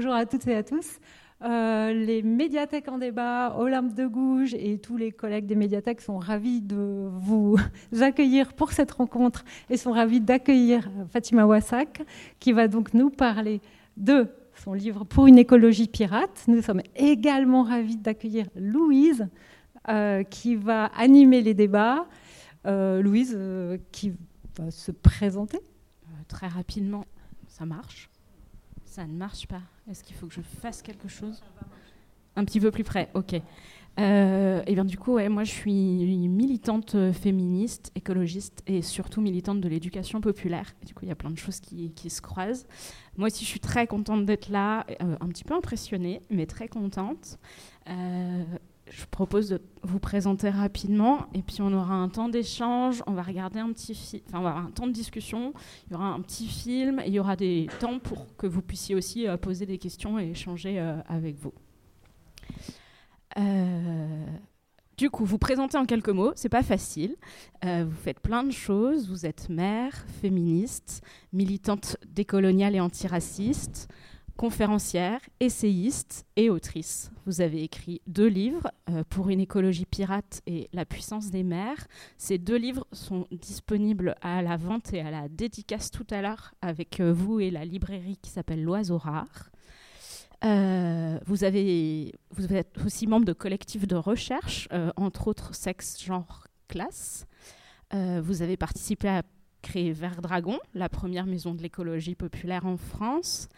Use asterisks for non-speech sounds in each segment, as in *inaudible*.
Bonjour à toutes et à tous. Euh, les médiathèques en débat, Olympe de Gouges et tous les collègues des médiathèques sont ravis de vous *laughs* accueillir pour cette rencontre et sont ravis d'accueillir Fatima Wassak qui va donc nous parler de son livre Pour une écologie pirate. Nous sommes également ravis d'accueillir Louise euh, qui va animer les débats. Euh, Louise qui va se présenter. très rapidement, ça marche. Ça ne marche pas. Est-ce qu'il faut que je fasse quelque chose? Un petit peu plus près, ok. Euh, et bien du coup, ouais, moi je suis militante féministe, écologiste et surtout militante de l'éducation populaire. du coup, il y a plein de choses qui, se croisent. Moi aussi, je suis très contente d'être là, euh, un petit peu impressionnée, mais très contente. Euh, je propose de vous présenter rapidement et puis on aura un temps d'échange, on va regarder un petit film, enfin on va avoir un temps de discussion, il y aura un petit film il y aura des temps pour que vous puissiez aussi euh, poser des questions et échanger euh, avec vous. Euh, du coup, vous présenter en quelques mots, c'est pas facile. vous faites plein de choses. Vous êtes mère, féministe, militante décoloniale et antiraciste, conférencière, essayiste et autrice. Vous avez écrit deux livres, euh, Pour une écologie pirate et La puissance des mers. Ces deux livres sont disponibles à la vente et à la dédicace tout à l'heure avec euh, vous et la librairie qui s'appelle L'Oiseau Rare. Euh, vous, vous êtes aussi membre de collectifs de recherche, entre autres sexe, genre, classe. vous avez participé à créer Vert Dragon, la première maison de l'écologie populaire en France.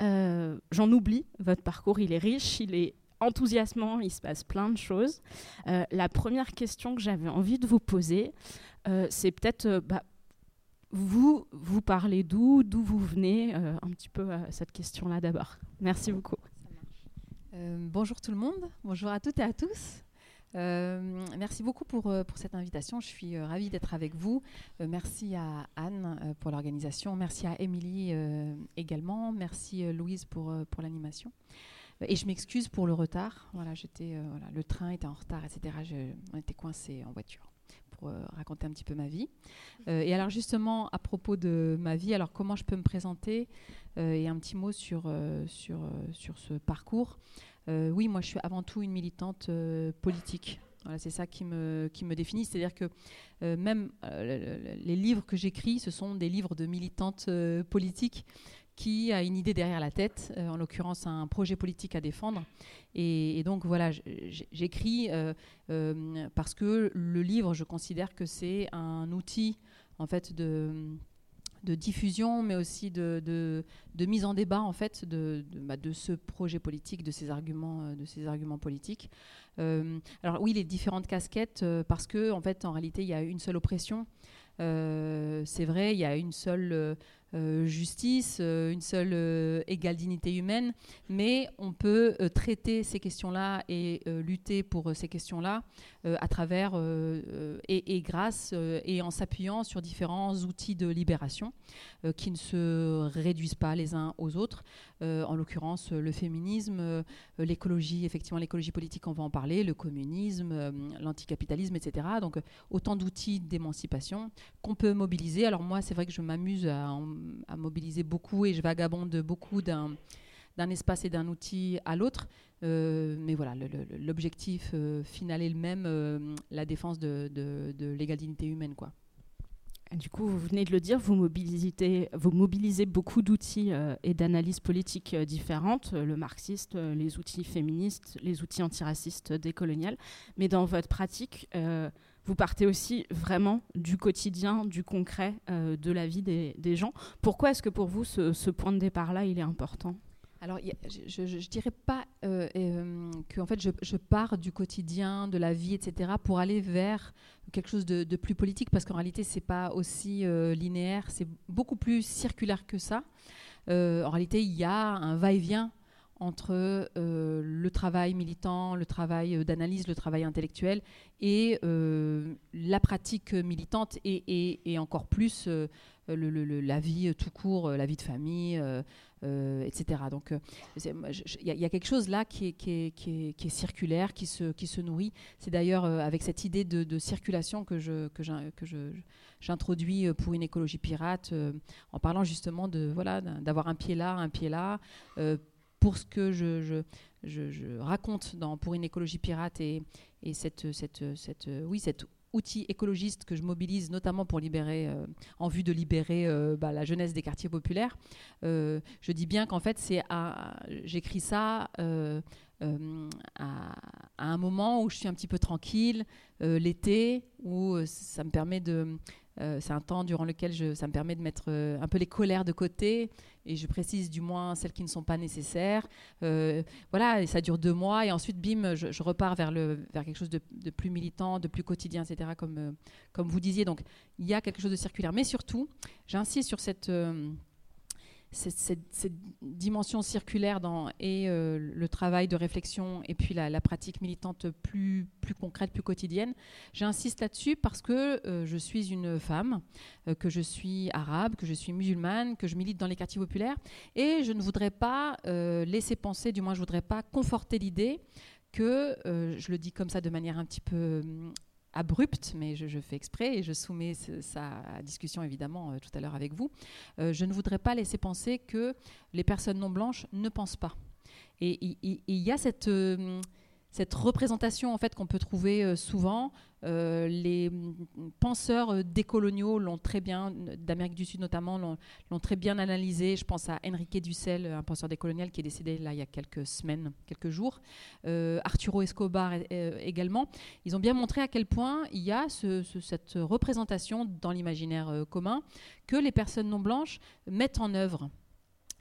Euh, j'en oublie, votre parcours il est riche, il est enthousiasmant, il se passe plein de choses. Euh, la première question que j'avais envie de vous poser, euh, c'est peut-être, bah, vous, vous parlez d'où, d'où vous venez, un petit peu cette question-là d'abord. Merci beaucoup. bonjour tout le monde, bonjour à toutes et à tous. Euh, merci beaucoup pour, euh, pour, cette invitation. Je suis euh, ravie d'être avec vous. merci à Anne pour l'organisation. Merci à Émilie également. Merci Louise pour, pour l'animation. Et je m'excuse pour le retard. Voilà, j'étais, voilà, le train était en retard, etc. Je, on était coincés en voiture pour raconter un petit peu ma vie. et alors justement, à propos de ma vie, alors comment je peux me présenter et un petit mot sur, sur, sur ce parcours? Euh, oui, moi je suis avant tout une militante euh, politique. Voilà, c'est ça qui me, qui me définit. C'est-à-dire que euh, même les livres que j'écris, ce sont des livres de militantes politiques qui a une idée derrière la tête, en l'occurrence un projet politique à défendre. Et, et donc voilà, j'écris parce que le livre, je considère que c'est un outil en fait de de diffusion, mais aussi de, de, mise en débat en fait de, de, bah, ce projet politique, de ces arguments, euh, de ces arguments politiques. Euh, alors oui, les différentes casquettes, euh, parce que en fait, en réalité, il y a une seule oppression. c'est vrai, il y a une seule justice, euh, une seule euh, égale dignité humaine, mais on peut traiter ces questions-là et lutter pour ces questions-là à travers et, grâce et en s'appuyant sur différents outils de libération qui ne se réduisent pas les uns aux autres. En l'occurrence, le féminisme, l'écologie, effectivement l'écologie politique, on va en parler, le communisme, l'anticapitalisme, etc. Donc autant d'outils d'émancipation qu'on peut mobiliser. Alors moi, c'est vrai que je m'amuse à mobiliser beaucoup et je vagabonde beaucoup d'un espace et d'un outil à l'autre. Euh, mais voilà, l'objectif euh, final est le même, euh, la défense de, de, l'égalité humaine. Quoi. Du coup, vous venez de le dire, vous mobilisez, vous beaucoup d'outils et d'analyses politiques différentes, le marxiste, les outils féministes, les outils antiracistes, décoloniales. Mais dans votre pratique, vous partez aussi vraiment du quotidien, du concret, euh, de la vie des, gens. Pourquoi est-ce que pour vous, ce, point de départ-là, il est important? Alors, je ne dirais pas euh, euh, que en fait, je, pars du quotidien, de la vie, etc., pour aller vers quelque chose de, plus politique, parce qu'en réalité, ce n'est pas aussi linéaire, c'est beaucoup plus circulaire que ça. en réalité, il y a un va-et-vient entre euh, le travail militant, le travail euh, d'analyse, le travail intellectuel et euh, la pratique militante et, encore plus la vie tout court, la vie de famille, etc. Donc il y, a quelque chose là qui est, circulaire, qui se, nourrit. C'est d'ailleurs avec cette idée de, circulation que je, j'introduis pour une écologie pirate, en parlant justement de voilà d'avoir un pied là, un pied là, pour ce que je, raconte dans Pour une écologie pirate et, et cette, cette, cette, oui, cet outil écologiste que je mobilise notamment pour libérer, en vue de libérer bah, la jeunesse des quartiers populaires. je dis bien qu'en fait, c'est j'écris ça euh, à, un moment où je suis un petit peu tranquille, euh, l'été, où euh, ça me permet de... c'est un temps durant lequel ça me permet de mettre un peu les colères de côté et je précise du moins celles qui ne sont pas nécessaires. voilà, et ça dure deux mois et ensuite, bim, je, repars vers, quelque chose de, plus militant, de plus quotidien, etc., comme vous disiez. Donc, il y a quelque chose de circulaire. Mais surtout, j'insiste sur cette cette, dimension circulaire dans, et euh, le travail de réflexion et puis la, pratique militante plus, plus concrète, plus quotidienne. J'insiste là-dessus parce que euh, je suis une femme, euh, que je suis arabe, que je suis musulmane, que je milite dans les quartiers populaires et je ne voudrais pas laisser penser, du moins je ne voudrais pas conforter l'idée que, je le dis comme ça de manière un petit peu abrupte, mais je, fais exprès et je soumets ça à discussion évidemment euh, tout à l'heure avec vous. Euh, je ne voudrais pas laisser penser que les personnes non blanches ne pensent pas. Et il y, a cette, euh, cette représentation en fait qu'on peut trouver euh, souvent. Euh, les penseurs euh, décoloniaux l'ont très bien, d'Amérique du Sud notamment, l'ont très bien analysé. Je pense à Enrique Dussel, un penseur décolonial qui est décédé là il y a quelques semaines, quelques jours. Arturo Escobar également. Ils ont bien montré à quel point il y a cette représentation dans l'imaginaire commun que les personnes non blanches mettent en œuvre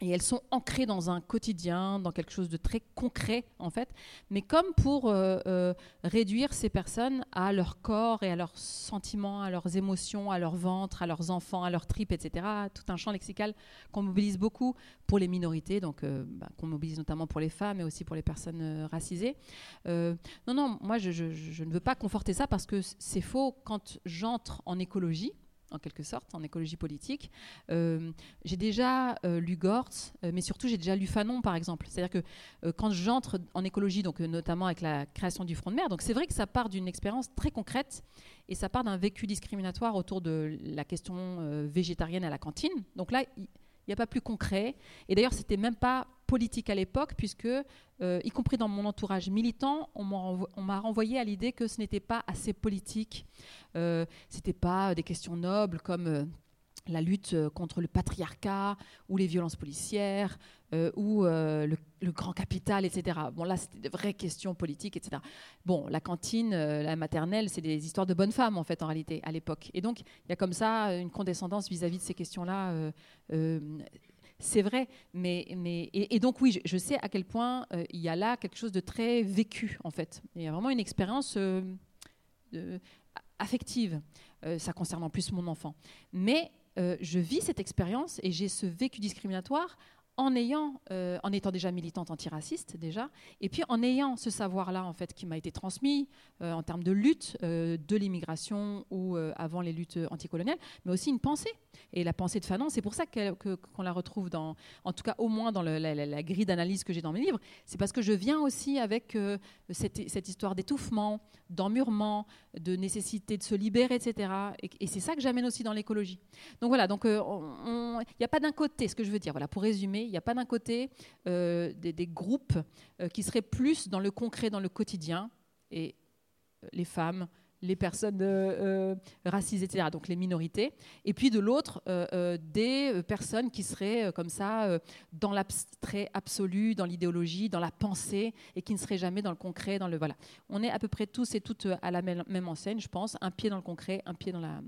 et elles sont ancrées dans un quotidien, dans quelque chose de très concret en fait, mais comme pour euh, euh, réduire ces personnes à leur corps et à leurs sentiments, à leurs émotions, à leur ventre, à leurs enfants, à leurs tripes, etc. Tout un champ lexical qu'on mobilise beaucoup pour les minorités, donc euh, bah, qu'on mobilise notamment pour les femmes, mais aussi pour les personnes racisées. non, non, moi je ne veux pas conforter ça parce que c'est faux. Quand j'entre en écologie, en quelque sorte, en écologie politique. Euh, j'ai déjà euh, lu Gortz, euh, mais surtout j'ai déjà lu Fanon, par exemple. C'est-à-dire que quand j'entre en écologie, donc notamment avec la création du Front de mer, donc c'est vrai que ça part d'une expérience très concrète et ça part d'un vécu discriminatoire autour de la question végétarienne à la cantine. Donc là, il n'y a pas plus concret. Et d'ailleurs, c'était même pas politique à l'époque, puisque, euh, y compris dans mon entourage militant, on m'a renvoyé à l'idée que ce n'était pas assez politique, euh, ce n'était pas des questions nobles comme euh, la lutte contre le patriarcat ou les violences policières ou le, grand capital, etc. Bon, là, c'était des vraies questions politiques, etc. Bon, la cantine, la maternelle, c'est des histoires de bonnes femmes, en fait, en réalité, à l'époque. Et donc, il y a comme ça une condescendance vis-à-vis de ces questions-là c'est vrai, mais, mais et, donc oui, je, sais à quel point euh, il y a là quelque chose de très vécu en fait. Il y a vraiment une expérience euh, affective. Euh, ça concerne en plus mon enfant. Mais je vis cette expérience et j'ai ce vécu discriminatoire euh, en étant déjà militante antiraciste déjà, et puis en ayant ce savoir-là en fait qui m'a été transmis euh, en termes de lutte euh, de l'immigration ou avant les luttes anticoloniales, mais aussi une pensée. Et la pensée de Fanon, c'est pour ça qu'on la retrouve dans, en tout cas au moins dans la, grille d'analyse que j'ai dans mes livres, c'est parce que je viens aussi avec cette, cette, histoire d'étouffement, d'emmurement, de nécessité de se libérer, etc. Et, et c'est ça que j'amène aussi dans l'écologie. Donc voilà, donc il n'y a pas d'un côté, ce que je veux dire, voilà, pour résumer, il n'y a pas d'un côté euh, des, groupes euh, qui seraient plus dans le concret, dans le quotidien, et euh, les femmes, les personnes racisées, etc., donc les minorités, et puis de l'autre, des personnes qui seraient comme ça dans l'abstrait absolu, dans l'idéologie, dans la pensée, et qui ne seraient jamais dans le concret, dans le... Voilà. On est à peu près tous et toutes à la même, enseigne, je pense, un pied dans le concret, un pied dans la,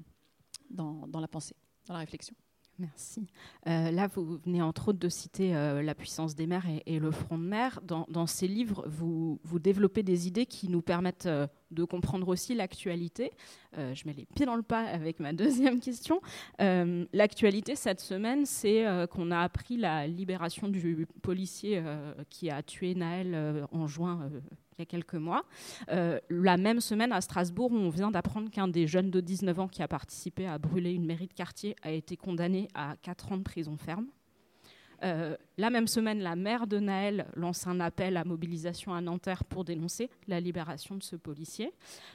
dans, dans la pensée, dans la réflexion. Merci. Euh, là, vous venez entre autres de citer euh, La puissance des mers et, le front de mer. Dans, ces livres, vous, développez des idées qui nous permettent euh, de comprendre aussi l'actualité. je mets les pieds dans le pas avec ma *laughs* deuxième question. l'actualité cette semaine, c'est qu'on a appris la libération du policier qui a tué Naël en juin il y a quelques mois. Euh, la même semaine, à Strasbourg, on vient d'apprendre qu'un des jeunes de 19 ans qui a participé à brûler une mairie de quartier a été condamné à 4 ans de prison ferme. Euh, la même semaine, la maire de Naël lance un appel à mobilisation à Nanterre pour dénoncer la libération de ce policier.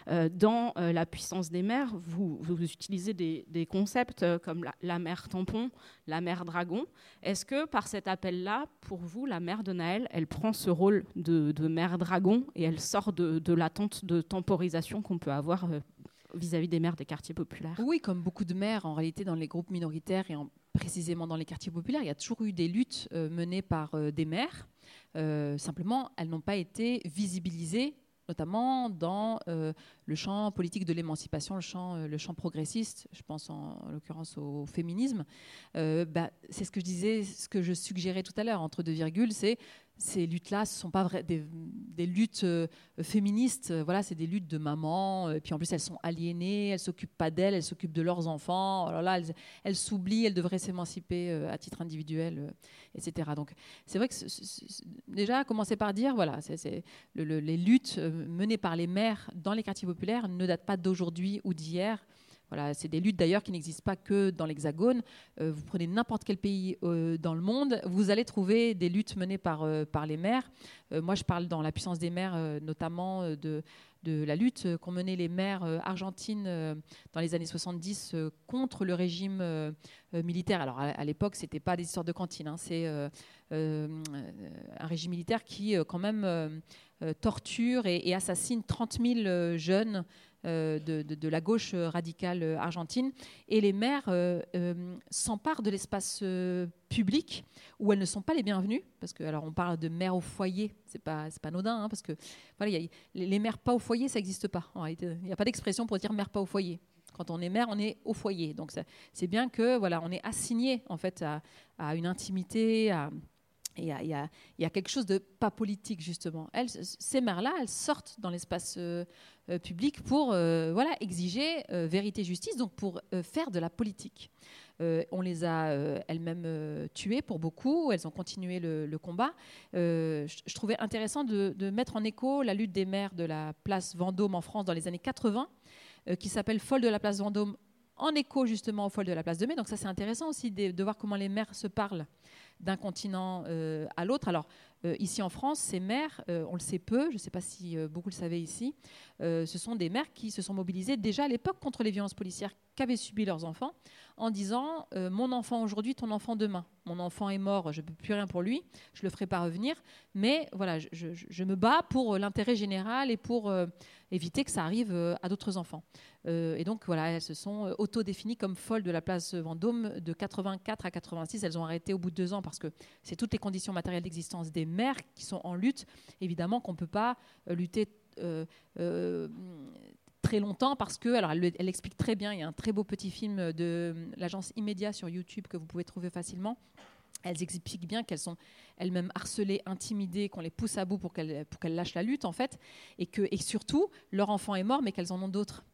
Euh, dans euh, La puissance des maires, vous, utilisez des, concepts comme la, mer tampon, la mer dragon. Est-ce que par cet appel-là, pour vous, la maire de Naël, elle prend ce rôle de, mer dragon et elle sort de, de l'attente de temporisation qu'on peut avoir vis-à-vis des maires des quartiers populaires Oui, comme beaucoup de maires, en réalité, dans les groupes minoritaires et précisément dans les quartiers populaires, il y a toujours eu des luttes euh, menées par euh, des maires. Euh, simplement, elles n'ont pas été visibilisées notamment dans le champ politique de l'émancipation, le champ, progressiste, je pense en, l'occurrence au féminisme. Bah, c'est ce que je disais, ce que je suggérais tout à l'heure, entre deux virgules, c'est ces luttes-là, ce ne sont pas des, luttes euh, féministes, euh, voilà, c'est des luttes de mamans, et euh, puis en plus elles sont aliénées, elles s'occupent pas d'elles, elles s'occupent de leurs enfants, oh là elles s'oublient, elles devraient s'émanciper à titre individuel, etc. Donc c'est vrai que déjà, commencer par dire, voilà, les luttes menées par les maires dans les quartiers populaires ne datent pas d'aujourd'hui ou d'hier, voilà, c'est des luttes d'ailleurs qui n'existent pas que dans l'Hexagone. Euh, vous prenez n'importe quel pays euh, dans le monde, vous allez trouver des luttes menées par, euh, par les maires. moi, je parle dans la puissance des maires, notamment de, la lutte qu'ont menée les maires argentines dans les années 70 contre le régime militaire. Alors à, l'époque, ce n'était pas des histoires de cantine, hein. c'est un régime militaire qui quand même torture et, et, assassine 30 000 jeunes euh, de, la gauche radicale argentine. Et les maires euh, euh, s'emparent de l'espace public où elles ne sont pas les bienvenues. Parce que, alors, on parle de mères au foyer, c'est pas, pas anodin, hein, parce que voilà, les mères pas au foyer, ça n'existe pas. il n'y a pas d'expression pour dire mère pas au foyer. Quand on est mère, on est au foyer. Donc, c'est bien que voilà, on est assigné en fait à, à une intimité, à, il y, a, quelque chose de pas politique, justement. Ces mères-là, elles sortent dans l'espace euh, euh, public pour euh, exiger vérité justice, donc pour faire de la politique. on les a elles-mêmes tuées pour beaucoup, elles ont continué le, combat. Je, trouvais intéressant de, mettre en écho la lutte des mères de la place Vendôme en France dans les années 80, qui s'appelle Folle de la place Vendôme en écho justement aux folles de la place de mai. Donc ça c'est intéressant aussi de, de, voir comment les mères se parlent d'un continent euh, à l'autre. Alors, euh, ici en France, ces maires, euh, on le sait peu, je ne sais pas si beaucoup le savaient ici, ce sont des mères qui se sont mobilisées déjà à l'époque contre les violences policières qu'avaient subies leurs enfants, en disant Mon enfant aujourd'hui, ton enfant demain. Mon enfant est mort, je ne peux plus rien pour lui, je ne le ferai pas revenir, mais voilà, je me bats pour l'intérêt général et pour éviter que ça arrive à d'autres enfants. et donc, voilà, elles se sont autodéfinies comme folles de la place Vendôme de 84 à 86. Elles ont arrêté au bout de deux ans parce que c'est toutes les conditions matérielles d'existence des mères qui sont en lutte. Évidemment qu'on ne peut pas euh, lutter euh, euh, très longtemps parce que, alors elle, elle, explique très bien, il y a un très beau petit film de l'agence Immédiat sur YouTube que vous pouvez trouver facilement. Elles expliquent bien qu'elles sont elles-mêmes harcelées, intimidées, qu'on les pousse à bout pour qu'elles qu'elles lâchent la lutte en fait, et que et surtout leur enfant est mort mais qu'elles en ont d'autres.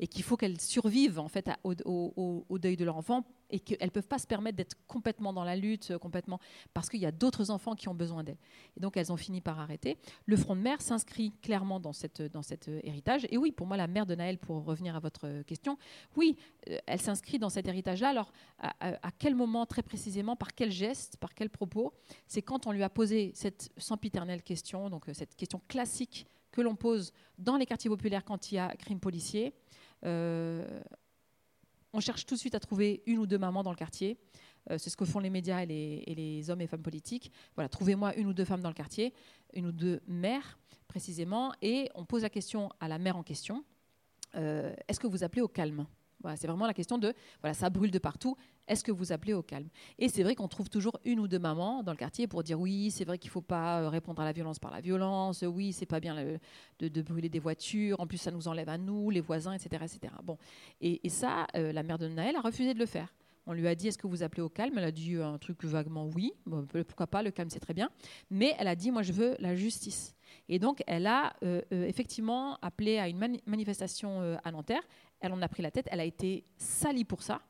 Et qu'il faut qu'elles survivent en fait au, deuil de leur enfant et qu'elles ne peuvent pas se permettre d'être complètement dans la lutte, euh, complètement parce qu'il y a d'autres enfants qui ont besoin d'elles. Et donc elles ont fini par arrêter. Le front de mer s'inscrit clairement dans, cette, cet euh, héritage. Et oui, pour moi, la mère de Naël, pour revenir à votre question, oui, euh, elle s'inscrit dans cet héritage-là. Alors à, quel moment très précisément, par quel geste, par quel propos C'est quand on lui a posé cette sempiternelle question, donc cette question classique que l'on pose dans les quartiers populaires quand il y a crime policier. Euh, on cherche tout de suite à trouver une ou deux mamans dans le quartier. Euh, c'est ce que font les médias et les, hommes et femmes politiques. Voilà, trouvez-moi une ou deux femmes dans le quartier, une ou deux mères précisément, et on pose la question à la mère en question euh, est-ce que vous appelez au calme? C'est vraiment la question de, voilà, ça brûle de partout, est-ce que vous appelez au calme? Et c'est vrai qu'on trouve toujours une ou deux mamans dans le quartier pour dire oui, c'est vrai qu'il ne faut pas euh, répondre à la violence par la violence, oui, c'est pas bien de, brûler des voitures, en plus ça nous enlève à nous, les voisins, etc. etc. Bon. Et, ça, euh, la mère de Naël a refusé de le faire. On lui a dit est-ce que vous appelez au calme? Elle a dit euh, un truc vaguement oui, pourquoi pas, le calme c'est très bien. Mais elle a dit moi je veux la justice. Et donc elle a effectivement appelé à une manifestation à Nanterre. Elle en a pris la tête. Elle a été salie pour ça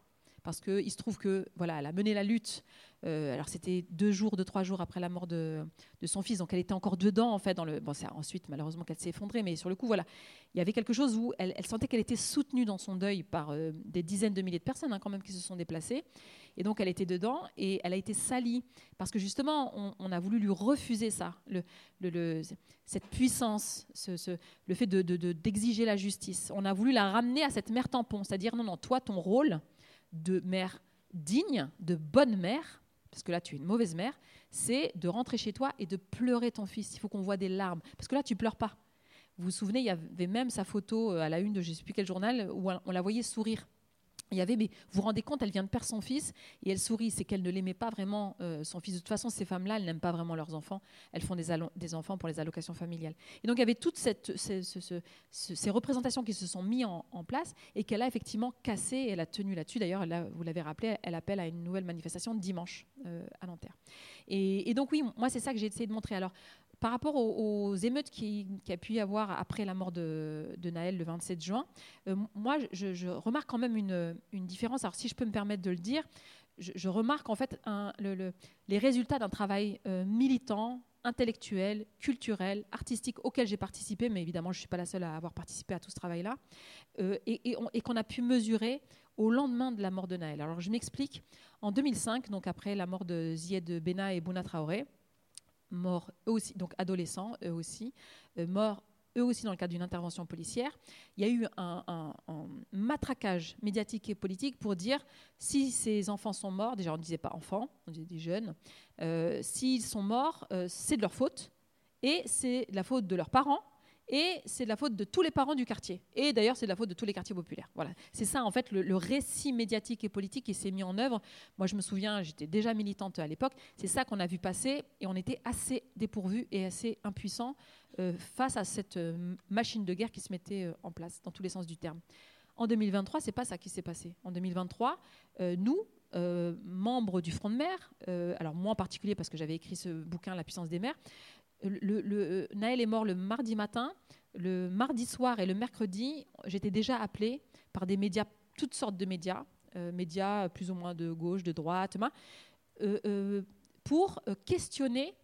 parce qu'il se trouve que voilà, elle a mené la lutte. Euh, alors c'était deux jours, deux trois jours après la mort de, son fils, donc elle était encore dedans en fait dans le. Bon, c'est ensuite malheureusement qu'elle s'est effondrée, mais sur le coup voilà, il y avait quelque chose où elle, sentait qu'elle était soutenue dans son deuil par euh, des dizaines de milliers de personnes hein, quand même qui se sont déplacées, et donc elle était dedans et elle a été salie parce que justement on, a voulu lui refuser ça, cette puissance, ce, le fait d'exiger de, la justice. On a voulu la ramener à cette mère tampon, c'est-à-dire non non toi ton rôle de mère digne, de bonne mère, parce que là tu es une mauvaise mère, c'est de rentrer chez toi et de pleurer ton fils. Il faut qu'on voit des larmes, parce que là tu pleures pas. Vous vous souvenez, il y avait même sa photo euh, à la une de je ne sais plus quel journal où on la voyait sourire il y avait, mais vous vous rendez compte, elle vient de perdre son fils et elle sourit. C'est qu'elle ne l'aimait pas vraiment, euh, son fils. De toute façon, ces femmes-là, elles n'aiment pas vraiment leurs enfants. Elles font des, enfants pour les allocations familiales. Et donc, il y avait toutes ces, représentations qui se sont mises en, place et qu'elle a effectivement cassé. Et elle a tenu là-dessus. D'ailleurs, vous l'avez rappelé, elle appelle à une nouvelle manifestation dimanche euh, à Nanterre. Et, et, donc, oui, moi, c'est ça que j'ai essayé de montrer. Alors, par rapport aux, émeutes qu'il qui a pu y avoir après la mort de, Naël le 27 juin, euh, moi, je, remarque quand même une, différence. Alors, si je peux me permettre de le dire, je, remarque en fait les résultats d'un travail euh, militant, intellectuel, culturel, artistique auquel j'ai participé, mais évidemment, je ne suis pas la seule à avoir participé à tout ce travail-là, euh, et, et qu'on a pu mesurer au lendemain de la mort de Naël. Alors, je m'explique. En 2005, donc après la mort de Zied Bena et Bouna Traoré, morts eux aussi, donc adolescents eux aussi, euh, morts eux aussi dans le cadre d'une intervention policière. Il y a eu un, matraquage médiatique et politique pour dire si ces enfants sont morts, déjà on ne disait pas enfants, on disait des jeunes, euh, s'ils sont morts, euh, c'est de leur faute et c'est la faute de leurs parents et c'est de la faute de tous les parents du quartier. Et d'ailleurs, c'est de la faute de tous les quartiers populaires. Voilà. C'est ça, en fait, le, récit médiatique et politique qui s'est mis en œuvre. Moi, je me souviens, j'étais déjà militante à l'époque. C'est ça qu'on a vu passer et on était assez dépourvus et assez impuissants euh, face à cette euh, machine de guerre qui se mettait euh, en place, dans tous les sens du terme. En 2023, c'est pas ça qui s'est passé. En 2023, nous, membres du Front de mer, alors moi en particulier parce que j'avais écrit ce bouquin La puissance des mers, le, Naël est mort le mardi matin. Le mardi soir et le mercredi, j'étais déjà appelée par des médias, toutes sortes de médias, euh, médias plus ou moins de gauche, de droite, euh, euh, pour questionner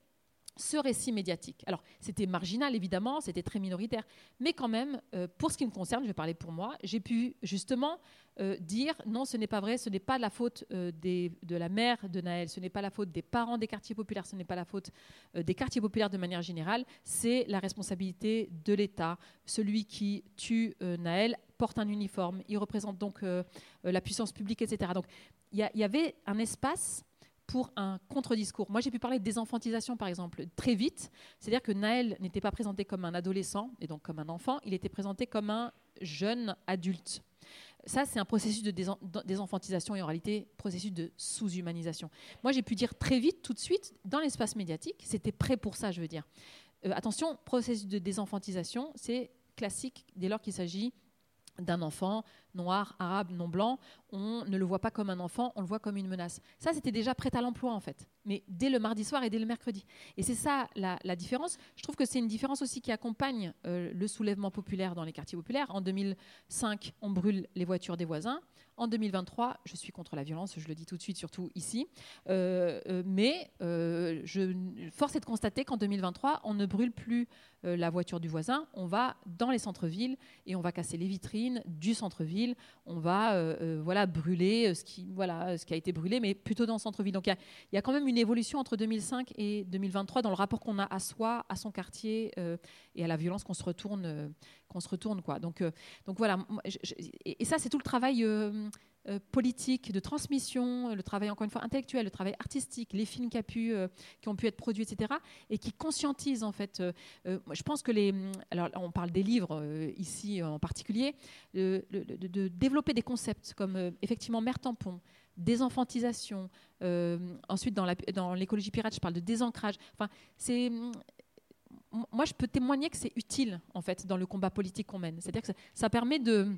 ce récit médiatique. Alors, c'était marginal, évidemment, c'était très minoritaire, mais quand même, euh, pour ce qui me concerne, je vais parler pour moi, j'ai pu justement euh, dire non, ce n'est pas vrai, ce n'est pas la faute euh, de la mère de Naël, ce n'est pas la faute des parents des quartiers populaires, ce n'est pas la faute des quartiers populaires de manière générale, c'est la responsabilité de l'État. Celui qui tue Naël porte un uniforme, il représente donc la puissance publique, etc. Donc, il y, y, avait un espace pour un contre-discours. Moi, j'ai pu parler de désenfantisation, par exemple, très vite. C'est-à-dire que Naël n'était pas présenté comme un adolescent, et donc comme un enfant, il était présenté comme un jeune adulte. Ça, c'est un processus de désenfantisation et en réalité, processus de sous-humanisation. Moi, j'ai pu dire très vite, tout de suite, dans l'espace médiatique, c'était prêt pour ça, je veux dire. Euh, attention, processus de désenfantisation, c'est classique dès lors qu'il s'agit d'un enfant noir, arabe, non blanc, on ne le voit pas comme un enfant, on le voit comme une menace. Ça, c'était déjà prêt à l'emploi, en fait, mais dès le mardi soir et dès le mercredi. Et c'est ça la, différence. Je trouve que c'est une différence aussi qui accompagne euh, le soulèvement populaire dans les quartiers populaires. En 2005, on brûle les voitures des voisins. En 2023, je suis contre la violence, je le dis tout de suite, surtout ici. Euh, euh, mais force est de constater qu'en 2023, on ne brûle plus la voiture du voisin, on va dans les centres-villes et on va casser les vitrines du centre-ville on va euh, euh, voilà, brûler euh, ce qui, voilà, ce qui a été brûlé, mais plutôt dans le centre-ville. Donc il y, a quand même une évolution entre 2005 et 2023 dans le rapport qu'on a à soi, à son quartier et à la violence qu'on se retourne. qu'on se retourne quoi. Donc, donc voilà, et, ça c'est tout le travail euh, politique, de transmission, le travail encore une fois intellectuel, le travail artistique, les films euh, qui ont pu être produits, etc., et qui conscientisent en fait. Euh, je pense que les, alors on parle des livres ici en particulier, de, développer des concepts comme effectivement mère tampon, désenfantisation. ensuite, dans l'écologie pirate, je parle de désancrage. Enfin, c'est moi, je peux témoigner que c'est utile en fait dans le combat politique qu'on mène. C'est-à-dire que ça permet de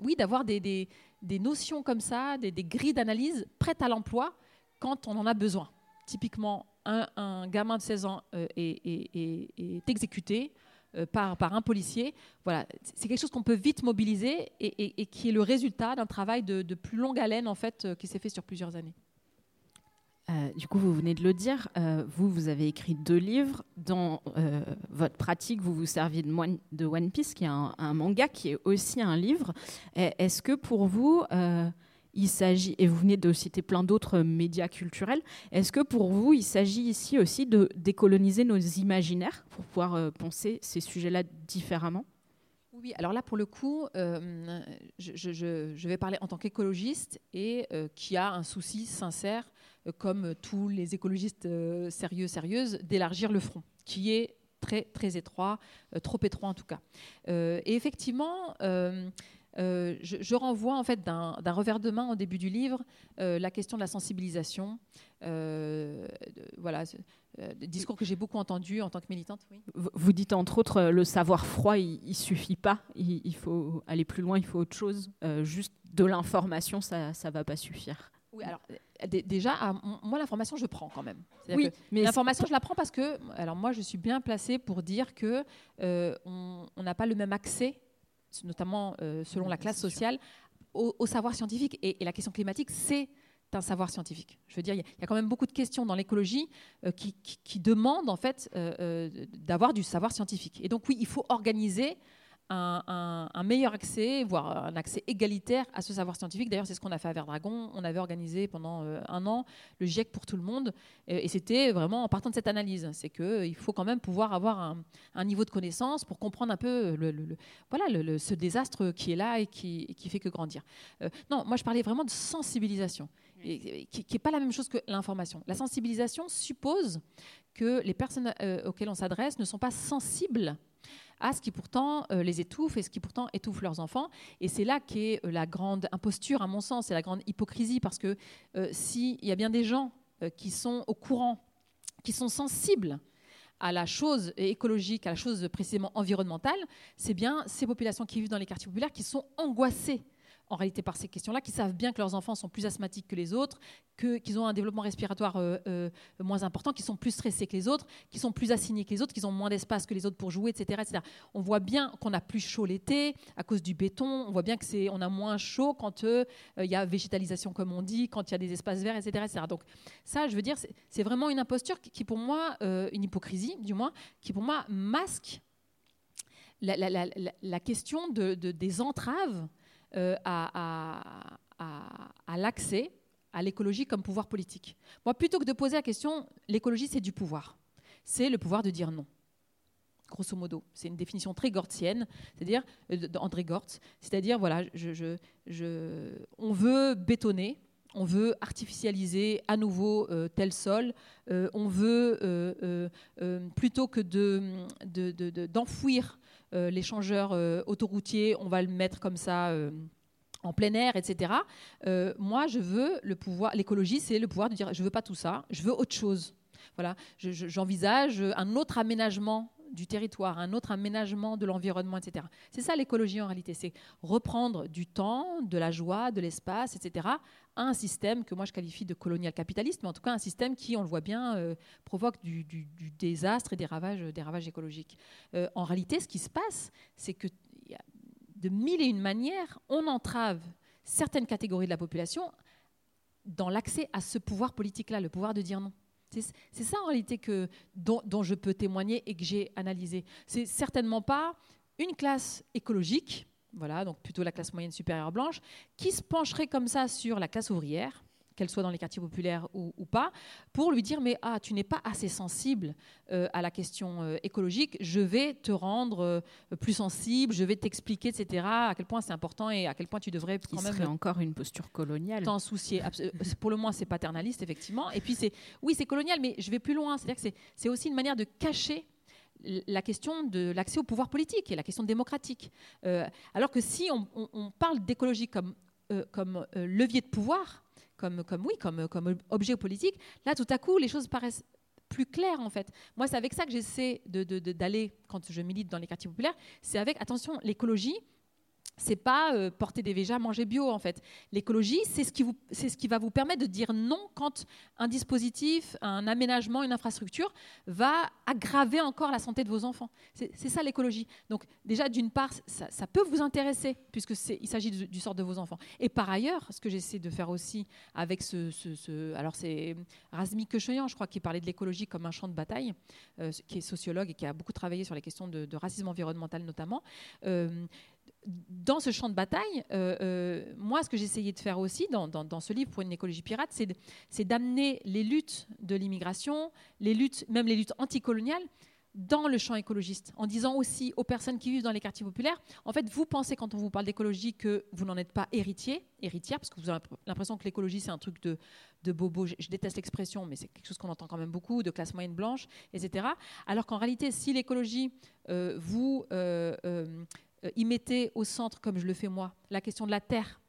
oui, d'avoir des, notions comme ça, des, grilles d'analyse prêtes à l'emploi quand on en a besoin. Typiquement, un, gamin de 16 ans euh, est, exécuté. par, par un policier, voilà, c'est quelque chose qu'on peut vite mobiliser et, qui est le résultat d'un travail de, plus longue haleine en fait qui s'est fait sur plusieurs années. Euh, du coup, vous venez de le dire, euh, vous, vous avez écrit deux livres. Dans euh, votre pratique, vous vous servez de, One Piece, qui est un, manga, qui est aussi un livre. Est-ce que pour vous, il s'agit, et vous venez de citer plein d'autres médias culturels, est-ce que pour vous, il s'agit ici aussi de décoloniser nos imaginaires pour pouvoir penser ces sujets-là différemment? Oui, alors là, pour le coup, je, vais parler en tant qu'écologiste et qui a un souci sincère comme tous les écologistes euh, sérieux, sérieuses, d'élargir le front, qui est très, très étroit, euh, trop étroit en tout cas. et effectivement, je, renvoie en fait d'un revers de main au début du livre la question de la sensibilisation. voilà, discours que j'ai beaucoup entendu en tant que militante. Vous dites entre autres le savoir froid, il, ne suffit pas, il, il, faut aller plus loin, il faut autre chose. juste de l'information, ça ne va pas suffire. Oui, alors déjà, moi, l'information, je prends quand même. Oui, mais l'information, je la prends parce que, alors moi, je suis bien placée pour dire que euh, on n'a pas le même accès, notamment euh, selon la classe sociale, au, savoir scientifique. Et, la question climatique, c'est un savoir scientifique. Je veux dire, il y, a quand même beaucoup de questions dans l'écologie euh, qui, qui, demandent en fait d'avoir du savoir scientifique. Et donc oui, il faut organiser un, meilleur accès, voire un accès égalitaire à ce savoir scientifique. D'ailleurs, c'est ce qu'on a fait à Verdragon. On avait organisé pendant euh, un an le GIEC pour tout le monde. Et, c'était vraiment en partant de cette analyse. C'est qu'il euh, faut quand même pouvoir avoir un, niveau de connaissance pour comprendre un peu le, voilà, ce désastre qui est là et qui, qui fait que grandir. Euh, non, moi, je parlais vraiment de sensibilisation, qui n'est pas la même chose que l'information. La sensibilisation suppose que les personnes auxquelles on s'adresse ne sont pas sensibles à ce qui pourtant euh, les étouffe et ce qui pourtant étouffe leurs enfants. Et c'est là qu'est euh, la grande imposture, à mon sens, et la grande hypocrisie, parce que euh, s'il y a bien des gens qui sont au courant, qui sont sensibles à la chose écologique, à la chose précisément environnementale, c'est bien ces populations qui vivent dans les quartiers populaires qui sont angoissées en réalité par ces questions-là, qui savent bien que leurs enfants sont plus asthmatiques que les autres, qu'ils ont un développement respiratoire euh, euh, moins important, qu'ils sont plus stressés que les autres, qu'ils sont plus assignés que les autres, qu'ils ont moins d'espace que les autres pour jouer, etc. On voit bien qu'on a plus chaud l'été à cause du béton, on voit bien que c'est on a moins chaud quand euh, il y a végétalisation comme on dit, quand il y a des espaces verts, etc. Donc ça, je veux dire, c'est vraiment une imposture qui, pour moi, une hypocrisie du moins, qui pour moi masque la, question de, des entraves euh, à, l'accès à l'écologie comme pouvoir politique. Moi, plutôt que de poser la question, l'écologie, c'est du pouvoir. C'est le pouvoir de dire non grosso modo. C'est une définition très gortzienne, c'est-à-dire euh, d'André Gortz, c'est-à-dire voilà, on veut bétonner, on veut artificialiser à nouveau euh, tel sol, on veut plutôt que d'enfouir euh, l'échangeur euh, autoroutier, on va le mettre comme ça euh, en plein air, etc. moi, je veux le pouvoir, l'écologie, c'est le pouvoir de dire, je veux pas tout ça, je veux autre chose. Voilà, j'envisage un autre aménagement du territoire, un autre aménagement de l'environnement, etc. C'est ça l'écologie en réalité, c'est reprendre du temps, de la joie, de l'espace, etc. à un système que moi je qualifie de colonial capitaliste, mais en tout cas un système qui, on le voit bien, euh, provoque du, désastre et des ravages, ravages écologiques. Euh, en réalité, ce qui se passe, c'est que de mille et une manières, on entrave certaines catégories de la population dans l'accès à ce pouvoir politique-là, le pouvoir de dire non. C'est ça en réalité que, dont, je peux témoigner et que j'ai analysé. C'est certainement pas une classe écologique, voilà, donc plutôt la classe moyenne supérieure blanche, qui se pencherait comme ça sur la classe ouvrière, qu'elle soit dans les quartiers populaires ou, pas, pour lui dire mais ah tu n'es pas assez sensible euh, à la question euh, écologique, je vais te rendre euh, plus sensible, je vais t'expliquer etc à quel point c'est important et à quel point tu devrais quand même serait encore une posture coloniale. T'en soucier. pour le moins c'est paternaliste effectivement. Et puis c'est oui c'est colonial mais je vais plus loin, c'est-à-dire que c'est aussi une manière de cacher la question de l'accès au pouvoir politique et la question démocratique. alors que si on, on parle d'écologie comme, comme levier de pouvoir, comme, comme, oui, comme, comme objet politique, là, tout à coup, les choses paraissent plus claires, en fait. Moi, c'est avec ça que j'essaie d'aller, de, quand je milite dans les quartiers populaires, c'est avec, attention, l'écologie, c'est pas euh, porter des végétas, manger bio en fait. L'écologie, c'est ce, qui vous, c'est ce qui va vous permettre de dire non quand un dispositif, un aménagement, une infrastructure va aggraver encore la santé de vos enfants. C'est, ça l'écologie. Donc déjà, d'une part, ça, peut vous intéresser puisque il s'agit du, sort de vos enfants. Et par ailleurs, ce que j'essaie de faire aussi avec ce, ce, alors c'est Razmi Kechoyan, je crois, qui parlait de l'écologie comme un champ de bataille, euh, qui est sociologue et qui a beaucoup travaillé sur les questions de, racisme environnemental notamment. Euh, dans ce champ de bataille, euh, euh, moi, ce que j'essayais de faire aussi dans, ce livre pour une écologie pirate, c'est d'amener les luttes de l'immigration, les luttes, même les luttes anticoloniales, dans le champ écologiste, en disant aussi aux personnes qui vivent dans les quartiers populaires, en fait, vous pensez quand on vous parle d'écologie que vous n'en êtes pas héritier, héritière, parce que vous avez l'impression que l'écologie c'est un truc de, de bobo. Je, déteste l'expression, mais c'est quelque chose qu'on entend quand même beaucoup, de classe moyenne blanche, etc. Alors qu'en réalité, si l'écologie euh, vous y mettez au centre, comme je le fais moi, la question de la terre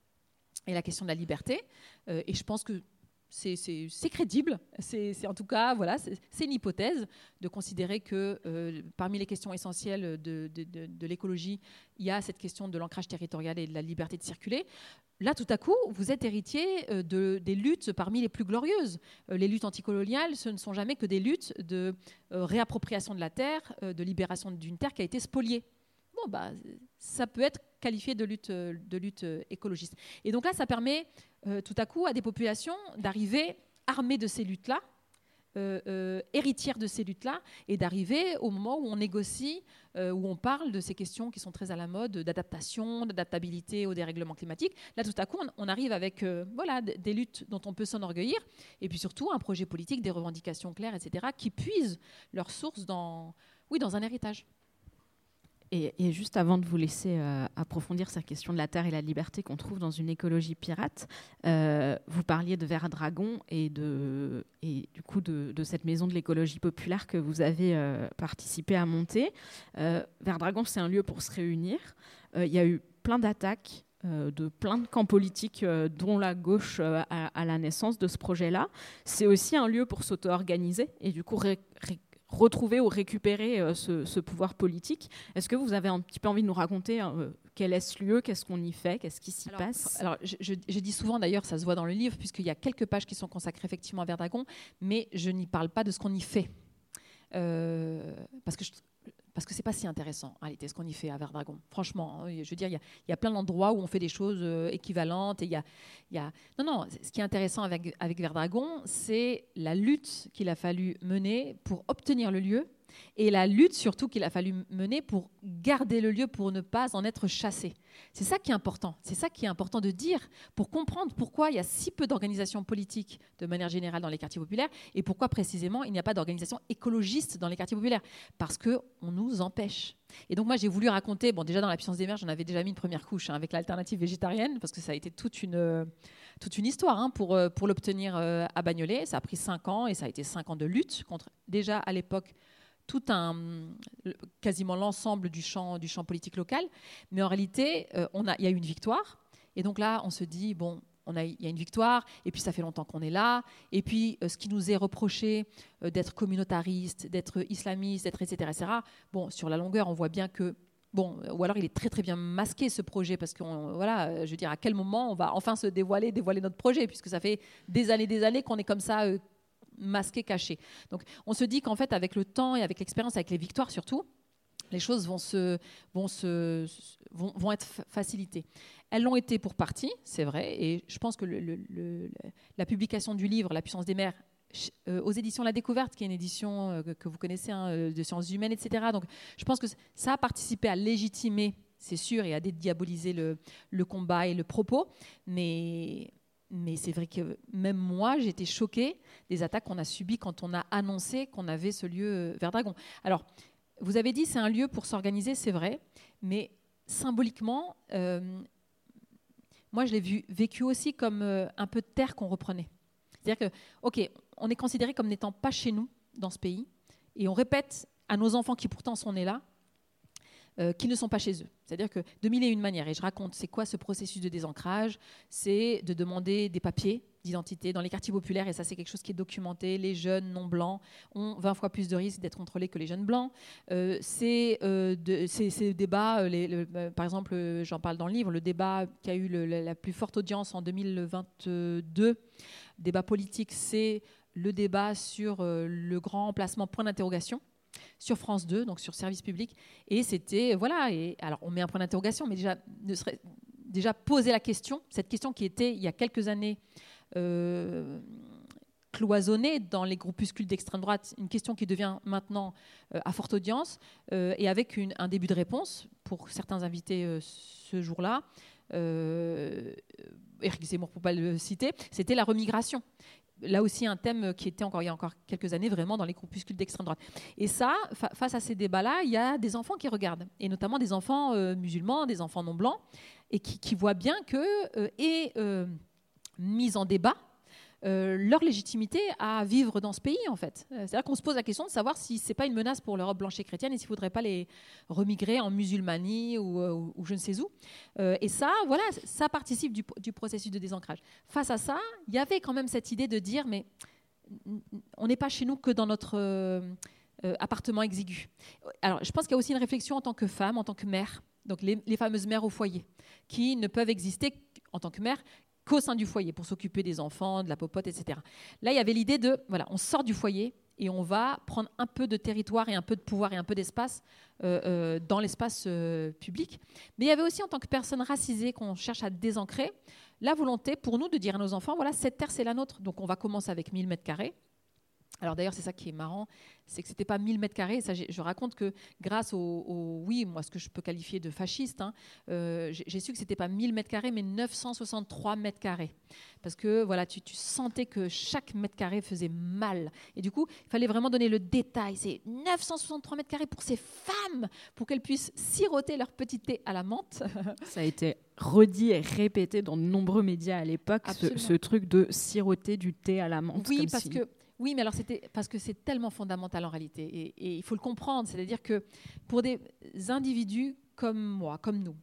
et la question de la liberté. Euh, et je pense que c'est crédible. C'est en tout cas, voilà, c'est une hypothèse de considérer que euh, parmi les questions essentielles de, l'écologie, il y a cette question de l'ancrage territorial et de la liberté de circuler. Là, tout à coup, vous êtes héritier de, des luttes parmi les plus glorieuses. les luttes anticoloniales, ce ne sont jamais que des luttes de réappropriation de la terre, de libération d'une terre qui a été spoliée bah, ça peut être qualifié de lutte, lutte écologiste. Et donc là, ça permet euh, tout à coup à des populations d'arriver armées de ces luttes-là, euh, euh, héritières de ces luttes-là, et d'arriver au moment où on négocie, où on parle de ces questions qui sont très à la mode, d'adaptation, d'adaptabilité au dérèglement climatique. Là, tout à coup, on, arrive avec voilà, des luttes dont on peut s'enorgueillir, et puis surtout un projet politique, des revendications claires, etc., qui puisent leur source dans, oui, dans un héritage. Et, juste avant de vous laisser euh, approfondir cette question de la terre et la liberté qu'on trouve dans une écologie pirate, euh, vous parliez de Verdragon et, de, du coup de, cette maison de l'écologie populaire que vous avez euh, participé à monter. Verdragon, c'est un lieu pour se réunir. Il y a eu plein d'attaques de plein de camps politiques, dont la gauche à, la naissance de ce projet-là. C'est aussi un lieu pour s'auto-organiser et du coup retrouver ou récupérer euh, ce, pouvoir politique. Est-ce que vous avez un petit peu envie de nous raconter euh, quel est ce lieu, qu'est-ce qu'on y fait, qu'est-ce qui s'y passe? Alors, je, dis souvent d'ailleurs, ça se voit dans le livre, puisqu'il y a quelques pages qui sont consacrées effectivement à Verdagon, mais je n'y parle pas de ce qu'on y fait. Euh, parce que je, parce que c'est pas si intéressant en réalité ce qu'on y fait à Verdragon. Franchement, hein, je veux dire, il y, a plein d'endroits où on fait des choses euh, équivalentes. Et il y a, non, non. Ce qui est intéressant avec avec Verdragon, c'est la lutte qu'il a fallu mener pour obtenir le lieu et la lutte surtout qu'il a fallu mener pour garder le lieu, pour ne pas en être chassé. C'est ça qui est important. C'est ça qui est important de dire pour comprendre pourquoi il y a si peu d'organisations politiques de manière générale dans les quartiers populaires et pourquoi précisément il n'y a pas d'organisation écologiste dans les quartiers populaires. Parce qu'on nous empêche. Et donc moi j'ai voulu raconter, bon déjà dans la puissance des mers, j'en avais déjà mis une première couche hein, avec l'alternative végétarienne, parce que ça a été toute une, toute une histoire hein, pour, euh, pour l'obtenir euh, à Bagnolet. Ça a pris cinq ans et ça a été cinq ans de lutte contre déjà à l'époque tout un, quasiment l'ensemble du champ, du champ politique local. Mais en réalité, euh, on a, il y a eu une victoire. Et donc là, on se dit, bon, on a, il y a une victoire, et puis ça fait longtemps qu'on est là. Et puis, euh, ce qui nous est reproché euh, d'être communautariste, d'être islamiste, d'être etc., etc., bon, sur la longueur, on voit bien que Bon, ou alors il est très très bien masqué ce projet parce que voilà, je veux dire à quel moment on va enfin se dévoiler, dévoiler notre projet puisque ça fait des années, des années qu'on est comme ça masqué, caché. Donc on se dit qu'en fait, avec le temps et avec l'expérience, avec les victoires surtout, les choses vont, se, vont, se, vont, être facilitées. Elles l'ont été pour partie, c'est vrai, et je pense que la publication du livre La puissance des mers euh, aux éditions La Découverte, qui est une édition euh, que vous connaissez, hein, euh, de sciences humaines, etc. Donc je pense que ça a participé à légitimer, c'est sûr, et à dédiaboliser le combat et le propos, mais mais c'est vrai que même moi, j'étais choquée des attaques qu'on a subies quand on a annoncé qu'on avait ce lieu euh, Verdragon. Alors, vous avez dit c'est un lieu pour s'organiser, c'est vrai, mais symboliquement, euh, moi je l'ai vu vécu aussi comme euh, un peu de terre qu'on reprenait. C'est-à-dire que, ok, on est considéré comme n'étant pas chez nous dans ce pays, et on répète à nos enfants qui pourtant sont nés là, euh, qui ne sont pas chez eux. C'est-à-dire que de mille et une manières, et je raconte, c'est quoi ce processus de désancrage C'est de demander des papiers d'identité. Dans les quartiers populaires, et ça c'est quelque chose qui est documenté, les jeunes non blancs ont 20 fois plus de risques d'être contrôlés que les jeunes blancs. Euh, c'est euh, ces euh, par exemple, j'en parle dans le livre, le débat qui a eu la plus forte audience en 2022, débat politique, c'est le débat sur le grand emplacement point d'interrogation sur France 2, donc sur service public. Et c'était, voilà, et alors on met un point d'interrogation, mais déjà, déjà poser la question, cette question qui était il y a quelques années euh, cloisonnée dans les groupuscules d'extrême droite, une question qui devient maintenant euh, à forte audience, euh, et avec un début de réponse pour certains invités ce jour-là. Eric Zemmour, pour pas le citer, c'était la remigration là aussi un thème qui était encore il y a encore quelques années vraiment dans les groupuscules d'extrême droite. Et ça, face à ces débats-là, il y a des enfants qui regardent, et notamment des enfants musulmans, des enfants non blancs, et qui, voient bien que euh, est euh, mise en débat euh, leur légitimité à vivre dans ce pays, en fait. C'est-à-dire qu'on se pose la question de savoir si c'est pas une menace pour l'Europe blanche et chrétienne et s'il ne faudrait pas les remigrer en musulmanie ou, je ne sais où. et ça, voilà, ça participe du, processus de désancrage. Face à ça, il y avait quand même cette idée de dire, mais on n'est pas chez nous que dans notre appartement exigu. Alors, je pense qu'il y a aussi une réflexion en tant que femme, en tant que mère, donc les, fameuses mères au foyer, qui ne peuvent exister en tant que mère qu'au sein du foyer pour s'occuper des enfants, de la popote, etc. Là, il y avait l'idée de, voilà, on sort du foyer et on va prendre un peu de territoire et un peu de pouvoir et un peu d'espace euh, euh, dans l'espace euh, public. Mais il y avait aussi, en tant que personne racisée qu'on cherche à désancrer, la volonté pour nous de dire à nos enfants, voilà, cette terre, c'est la nôtre. Donc on va commencer avec 1000 mètres carrés. Alors d'ailleurs, c'est ça qui est marrant, c'est que c'était pas 1000 mètres carrés. Ça, je raconte que grâce au, oui, moi, ce que je peux qualifier de fasciste, hein, euh, j'ai su que c'était pas 1000 mètres carrés, mais 963 mètres carrés, parce que voilà, tu, sentais que chaque mètre carré faisait mal. Et du coup, il fallait vraiment donner le détail. C'est 963 mètres carrés pour ces femmes, pour qu'elles puissent siroter leur petit thé à la menthe. *laughs* Ça a été redit et répété dans de nombreux médias à l'époque, ce, truc de siroter du thé à la menthe. Oui, parce que oui, mais alors c'était parce que c'est tellement fondamental en réalité, et, il faut le comprendre. C'est-à-dire que pour des individus comme moi, comme nous,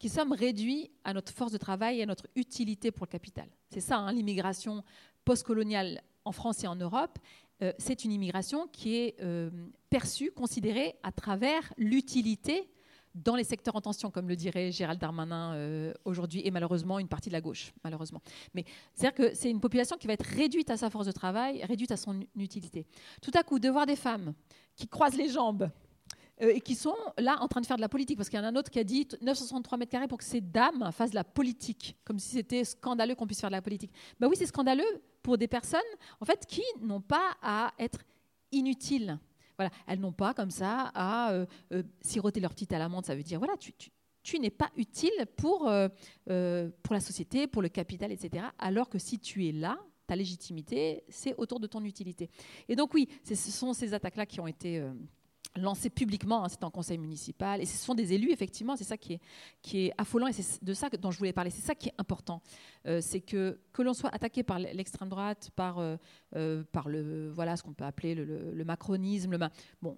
qui sommes réduits à notre force de travail et à notre utilité pour le capital. C'est ça, hein, l'immigration postcoloniale en France et en Europe. Euh, c'est une immigration qui est euh, perçue, considérée à travers l'utilité dans les secteurs en tension, comme le dirait Gérald Darmanin euh, aujourd'hui, et malheureusement une partie de la gauche, malheureusement. Mais c'est-à-dire que c'est une population qui va être réduite à sa force de travail, réduite à son utilité. Tout à coup, de voir des femmes qui croisent les jambes euh, et qui sont là en train de faire de la politique, parce qu'il y en a un autre qui a dit 963 mètres carrés pour que ces dames fassent de la politique, comme si c'était scandaleux qu'on puisse faire de la politique. Ben oui, c'est scandaleux pour des personnes en fait qui n'ont pas à être inutiles elles n'ont pas comme ça à euh, euh, siroter leur petite à l'amande. Ça veut dire, voilà, tu, n'es pas utile pour, euh, pour la société, pour le capital, etc. Alors que si tu es là, ta légitimité, c'est autour de ton utilité. Et donc oui, ce sont ces attaques-là qui ont été lancé publiquement, hein, c'est en conseil municipal, et ce sont des élus, effectivement, c'est ça qui est, qui est affolant, et c'est de ça dont je voulais parler, c'est ça qui est important, euh, c'est que que l'on soit attaqué par l'extrême droite, par, euh, euh, par le, voilà, ce qu'on peut appeler le, macronisme, le bon,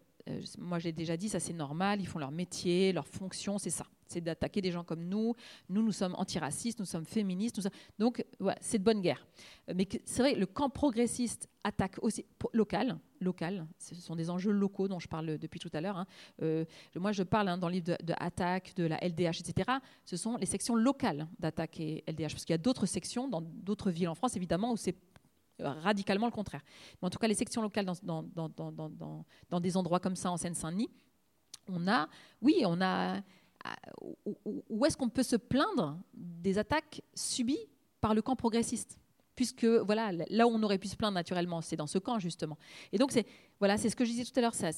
moi j'ai déjà dit, ça c'est normal, ils font leur métier, leur fonction, c'est ça c'est d'attaquer des gens comme nous. Nous, nous sommes antiracistes, nous sommes féministes. Donc, c'est de bonne guerre. Mais c'est vrai, le camp progressiste attaque aussi local. Local, ce sont des enjeux locaux dont je parle depuis tout à l'heure. Hein. Euh, moi, je parle hein, dans le livre de, de de la LDH, etc. Ce sont les sections locales d'Attaque et LDH, parce qu'il y a d'autres sections dans d'autres villes en France, évidemment, où c'est radicalement le contraire. Mais en tout cas, les sections locales dans, dans, des endroits comme ça, en Seine-Saint-Denis, on a, oui, on a où est-ce qu'on peut se plaindre des attaques subies par le camp progressiste? Puisque voilà, là où on aurait pu se plaindre naturellement, c'est dans ce camp justement. Et donc c'est voilà, c'est ce que je disais tout à l'heure, ça,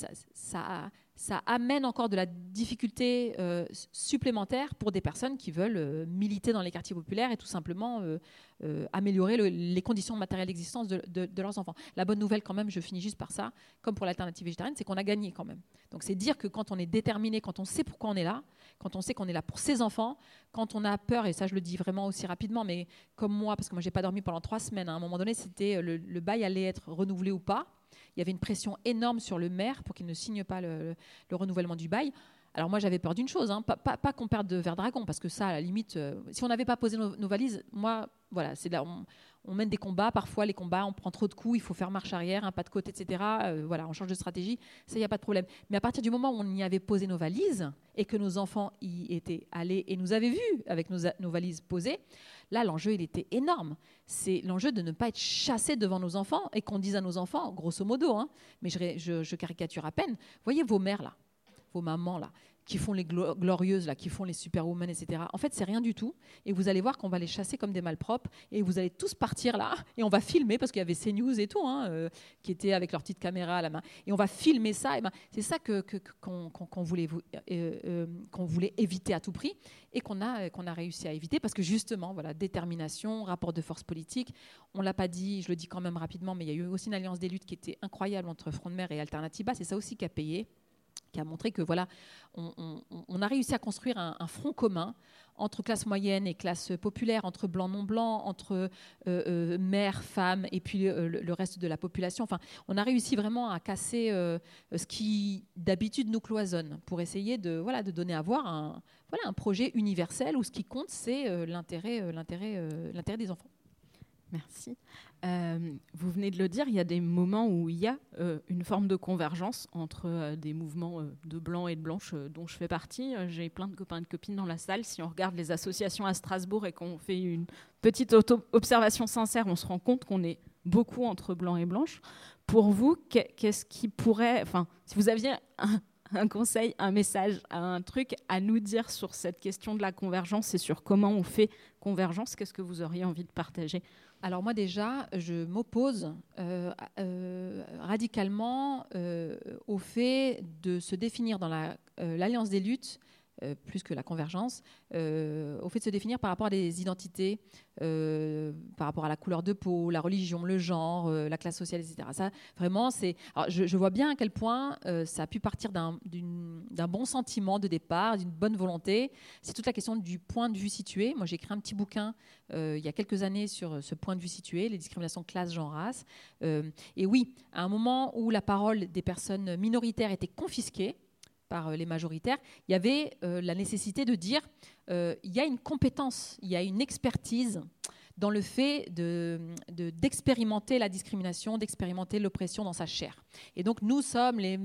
ça, amène encore de la difficulté euh, supplémentaire pour des personnes qui veulent euh, militer dans les quartiers populaires et tout simplement euh, améliorer les conditions matérielles d'existence de, leurs enfants. La bonne nouvelle quand même, je finis juste par ça, comme pour l'alternative végétarienne, c'est qu'on a gagné quand même. Donc c'est dire que quand on est déterminé, quand on sait pourquoi on est là, quand on sait qu'on est là pour ses enfants, quand on a peur, et ça je le dis vraiment aussi rapidement, mais comme moi, parce que moi j'ai pas dormi pendant trois semaines, hein, à un moment donné c'était le, le bail allait être renouvelé ou pas il y avait une pression énorme sur le maire pour qu'il ne signe pas le, renouvellement du bail. Alors moi j'avais peur d'une chose, hein, pas, pas, qu'on perde de vers dragon, parce que ça, à la limite, euh, si on n'avait pas posé nos, valises, moi, voilà, c'est là, mène des combats, parfois les combats, on prend trop de coups, il faut faire marche arrière, un pas de côté, etc. Euh, voilà, on change de stratégie, ça, il n'y a pas de problème. Mais à partir du moment où on y avait posé nos valises et que nos enfants y étaient allés et nous avaient vus avec nos, valises posées, là, l'enjeu, il était énorme. C'est l'enjeu de ne pas être chassé devant nos enfants et qu'on dise à nos enfants, grosso modo, hein, mais je caricature à peine, voyez vos mères là vos mamans là, qui font les glorieuses, là, qui font les superwomen, etc. En fait, c'est rien du tout. Et vous allez voir qu'on va les chasser comme des malpropres. Et vous allez tous partir là. Et on va filmer, parce qu'il y avait CNews et tout, hein, euh, qui étaient avec leur petite caméra à la main. Et on va filmer ça. Ben, c'est ça qu'on que, qu'on voulait, euh, euh, voulait éviter à tout prix. Et qu'on a, qu'on a réussi à éviter. Parce que justement, voilà, détermination, rapport de force politique. On l'a pas dit, je le dis quand même rapidement, mais il y a eu aussi une alliance des luttes qui était incroyable entre Front de Mer et Alternativa. C'est ça aussi qui a payé qui a montré que voilà, on, a réussi à construire un, front commun entre classe moyenne et classe populaire, entre blanc non blanc, entre euh, euh, mères, femmes et puis euh, le, reste de la population. Enfin, on a réussi vraiment à casser ce qui d'habitude nous cloisonne pour essayer de voilà de donner à voir un voilà un projet universel où ce qui compte c'est l'intérêt l'intérêt l'intérêt des enfants. Merci. Euh, vous venez de le dire, il y a des moments où il y a euh, une forme de convergence entre euh, des mouvements de blancs et de blanches dont je fais partie. J'ai plein de copains et de copines dans la salle. Si on regarde les associations à Strasbourg et qu'on fait une petite observation sincère, on se rend compte qu'on est beaucoup entre blancs et blanches. Pour vous, qu'est-ce qui pourrait, enfin, si vous aviez un, un conseil, un message, un truc à nous dire sur cette question de la convergence et sur comment on fait convergence, qu'est-ce que vous auriez envie de partager? Alors moi déjà, je m'oppose euh, euh, radicalement euh, au fait de se définir dans l'alliance des luttes euh, plus que la convergence, euh, au fait de se définir par rapport à des identités, euh, par rapport à la couleur de peau, la religion, le genre, la classe sociale, etc. Ça, vraiment, c'est. Je, je, vois bien à quel point ça a pu partir d'un bon sentiment de départ, d'une bonne volonté. C'est toute la question du point de vue situé. Moi, j'ai écrit un petit bouquin il y a quelques années sur ce point de vue situé, les discriminations classe, genre, race. et oui, à un moment où la parole des personnes minoritaires était confisquée, par euh, les majoritaires, il y avait euh, la nécessité de dire euh, il y a une compétence, il y a une expertise dans le fait d'expérimenter de, la discrimination, d'expérimenter l'oppression dans sa chair. Et donc nous sommes les,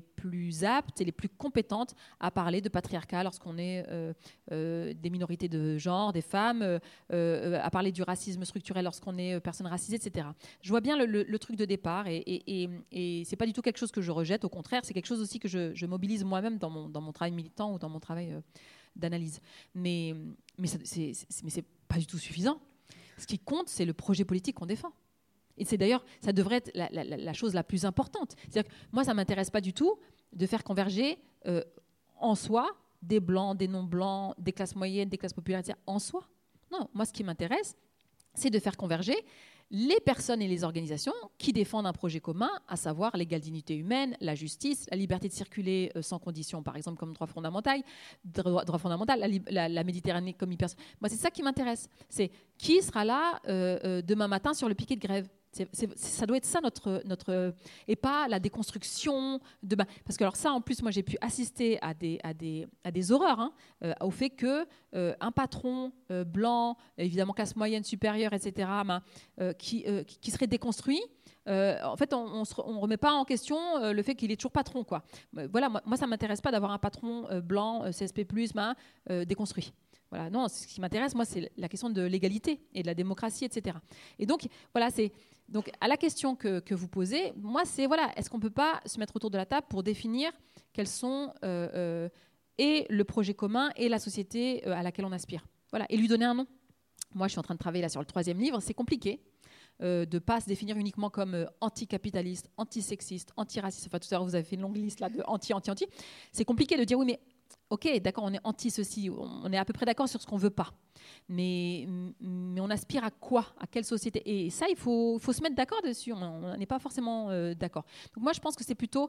plus aptes et les plus compétentes à parler de patriarcat lorsqu'on est euh, euh, des minorités de genre, des femmes, euh, à parler du racisme structurel lorsqu'on est personne racisée, etc. Je vois bien le, truc de départ et, et, et, c'est pas du tout quelque chose que je rejette, au contraire, c'est quelque chose aussi que je, mobilise moi-même dans mon travail militant ou dans mon travail d'analyse. Mais, mais ce n'est pas du tout suffisant. Ce qui compte, c'est le projet politique qu'on défend. Et c'est d'ailleurs, ça devrait être la, chose la plus importante. C'est-à-dire que moi, ça ne m'intéresse pas du tout de faire converger euh, en soi des blancs, des non-blancs, des classes moyennes, des classes populaires, en soi. Non, moi, ce qui m'intéresse, c'est de faire converger les personnes et les organisations qui défendent un projet commun, à savoir l'égale dignité humaine, la justice, la liberté de circuler euh, sans condition, par exemple, comme droit fondamental, droit, la, Méditerranée comme hyper. Moi, c'est ça qui m'intéresse. C'est qui sera là euh, euh, demain matin sur le piquet de grève? Ça doit être ça notre notre et pas la déconstruction de parce que alors ça en plus moi j'ai pu assister à des à des à des horreurs hein, euh, au fait que euh, un patron euh, blanc évidemment classe moyenne supérieure etc ben, qui, qui serait déconstruit en fait, on ne remet pas en question le fait qu'il est toujours patron. Quoi. voilà, moi, ça m'intéresse pas d'avoir un patron blanc, CSP+, ben, déconstruit. Voilà, non, ce qui m'intéresse, moi, c'est la question de l'égalité et de la démocratie, etc. Et donc, voilà, c'est donc à la question que, vous posez, moi, c'est voilà, est-ce qu'on ne peut pas se mettre autour de la table pour définir quels sont euh, euh, et le projet commun et la société euh, à laquelle on aspire, voilà, et lui donner un nom. Moi, je suis en train de travailler là sur le troisième livre, c'est compliqué. de ne pas se définir uniquement comme anticapitaliste, antisexiste, antiraciste. Enfin, tout à l'heure, vous avez fait une longue liste là de anti, anti, anti. C'est compliqué de dire oui, mais ok, d'accord, on est anti ceci, on est à peu près d'accord sur ce qu'on veut pas. Mais, mais on aspire à quoi? À quelle société? Et ça, il faut, faut se mettre d'accord dessus. On n'est pas forcément euh, d'accord. Donc moi, je pense que c'est plutôt,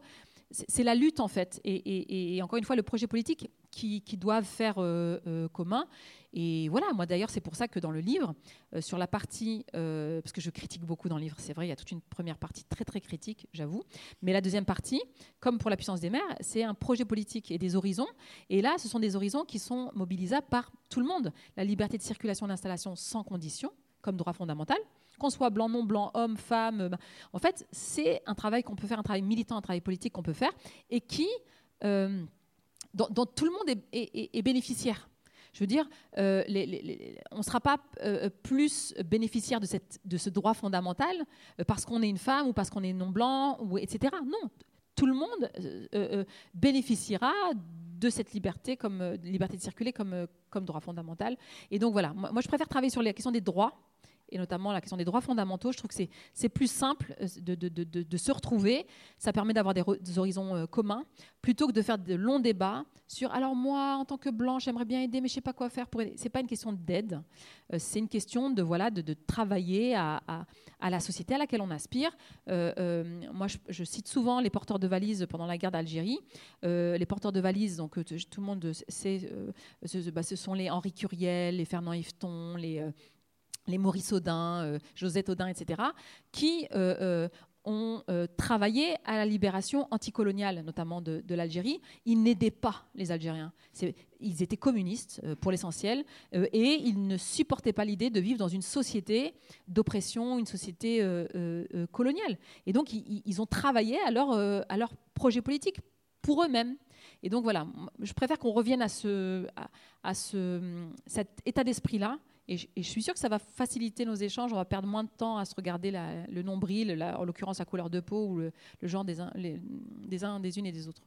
c'est la lutte en fait. Et, et, encore une fois, le projet politique, qui, doivent faire commun. Et voilà, moi d'ailleurs, c'est pour ça que dans le livre, sur la partie, parce que je critique beaucoup dans le livre, c'est vrai, il y a toute une première partie très très critique, j'avoue, mais la deuxième partie, comme pour la puissance des mers, c'est un projet politique et des horizons. Et là, ce sont des horizons qui sont mobilisables par tout le monde. La liberté de circulation d'installation sans condition, comme droit fondamental, qu'on soit blanc, non blanc, homme, femme. Euh, en fait, c'est un travail qu'on peut faire, un travail militant, un travail politique qu'on peut faire, et qui, euh, dont, tout le monde est, bénéficiaire. Je veux dire, euh, on ne sera pas plus bénéficiaire de, ce droit fondamental parce qu'on est une femme ou parce qu'on est non blanc, ou, etc. Non, tout le monde bénéficiera de cette liberté comme liberté de circuler comme, comme droit fondamental. Et donc voilà, moi je préfère travailler sur la question des droits et notamment la question des droits fondamentaux. Je trouve que c'est plus simple euh, de, de, de, se retrouver. Ça permet d'avoir des, horizons euh, communs plutôt que de faire de longs débats sur alors moi, en tant que blanche, j'aimerais bien aider, mais je ne sais pas quoi faire. Ce n'est pas une question d'aide, euh, c'est une question de, voilà, de, travailler à, à, la société à laquelle on aspire. moi, je, cite souvent les porteurs de valises pendant la guerre d'Algérie. les porteurs de valises, donc tout le monde sait, ce, bah, ce, sont les Henri Curiel, les Fernand Yveton, les les Maurice Audin, euh, Josette Audin, etc., qui euh, euh, ont travaillé à la libération anticoloniale, notamment de, l'Algérie. Ils n'aidaient pas les Algériens. Ils étaient communistes pour l'essentiel et ils ne supportaient pas l'idée de vivre dans une société d'oppression, une société coloniale. Et donc, ils, ont travaillé à leur, projet politique pour eux-mêmes. Et donc voilà, je préfère qu'on revienne à, ce, à ce, cet état d'esprit-là et je, suis sûre que ça va faciliter nos échanges. On va perdre moins de temps à se regarder le nombril, en l'occurrence la couleur de peau ou le, genre des uns, des unes et des autres.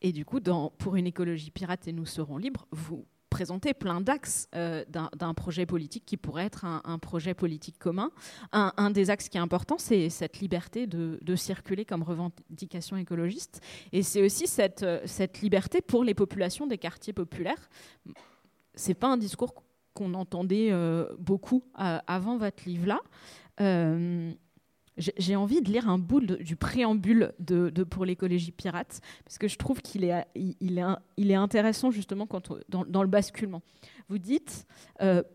Et du coup, pour une écologie pirate et nous serons libres, vous présentez plein d'axes euh, d'un projet politique qui pourrait être un, projet politique commun. Un, des axes qui est important, c'est cette liberté de, de, circuler comme revendication écologiste. Et c'est aussi cette, euh, cette liberté pour les populations des quartiers populaires. C'est pas un discours qu'on entendait euh, beaucoup euh, avant votre livre-là. Euh, j'ai envie de lire un bout du préambule de, Pour l'écologie pirate, parce que je trouve qu'il est, il, est, il est, intéressant justement quand dans, le basculement. Vous dites,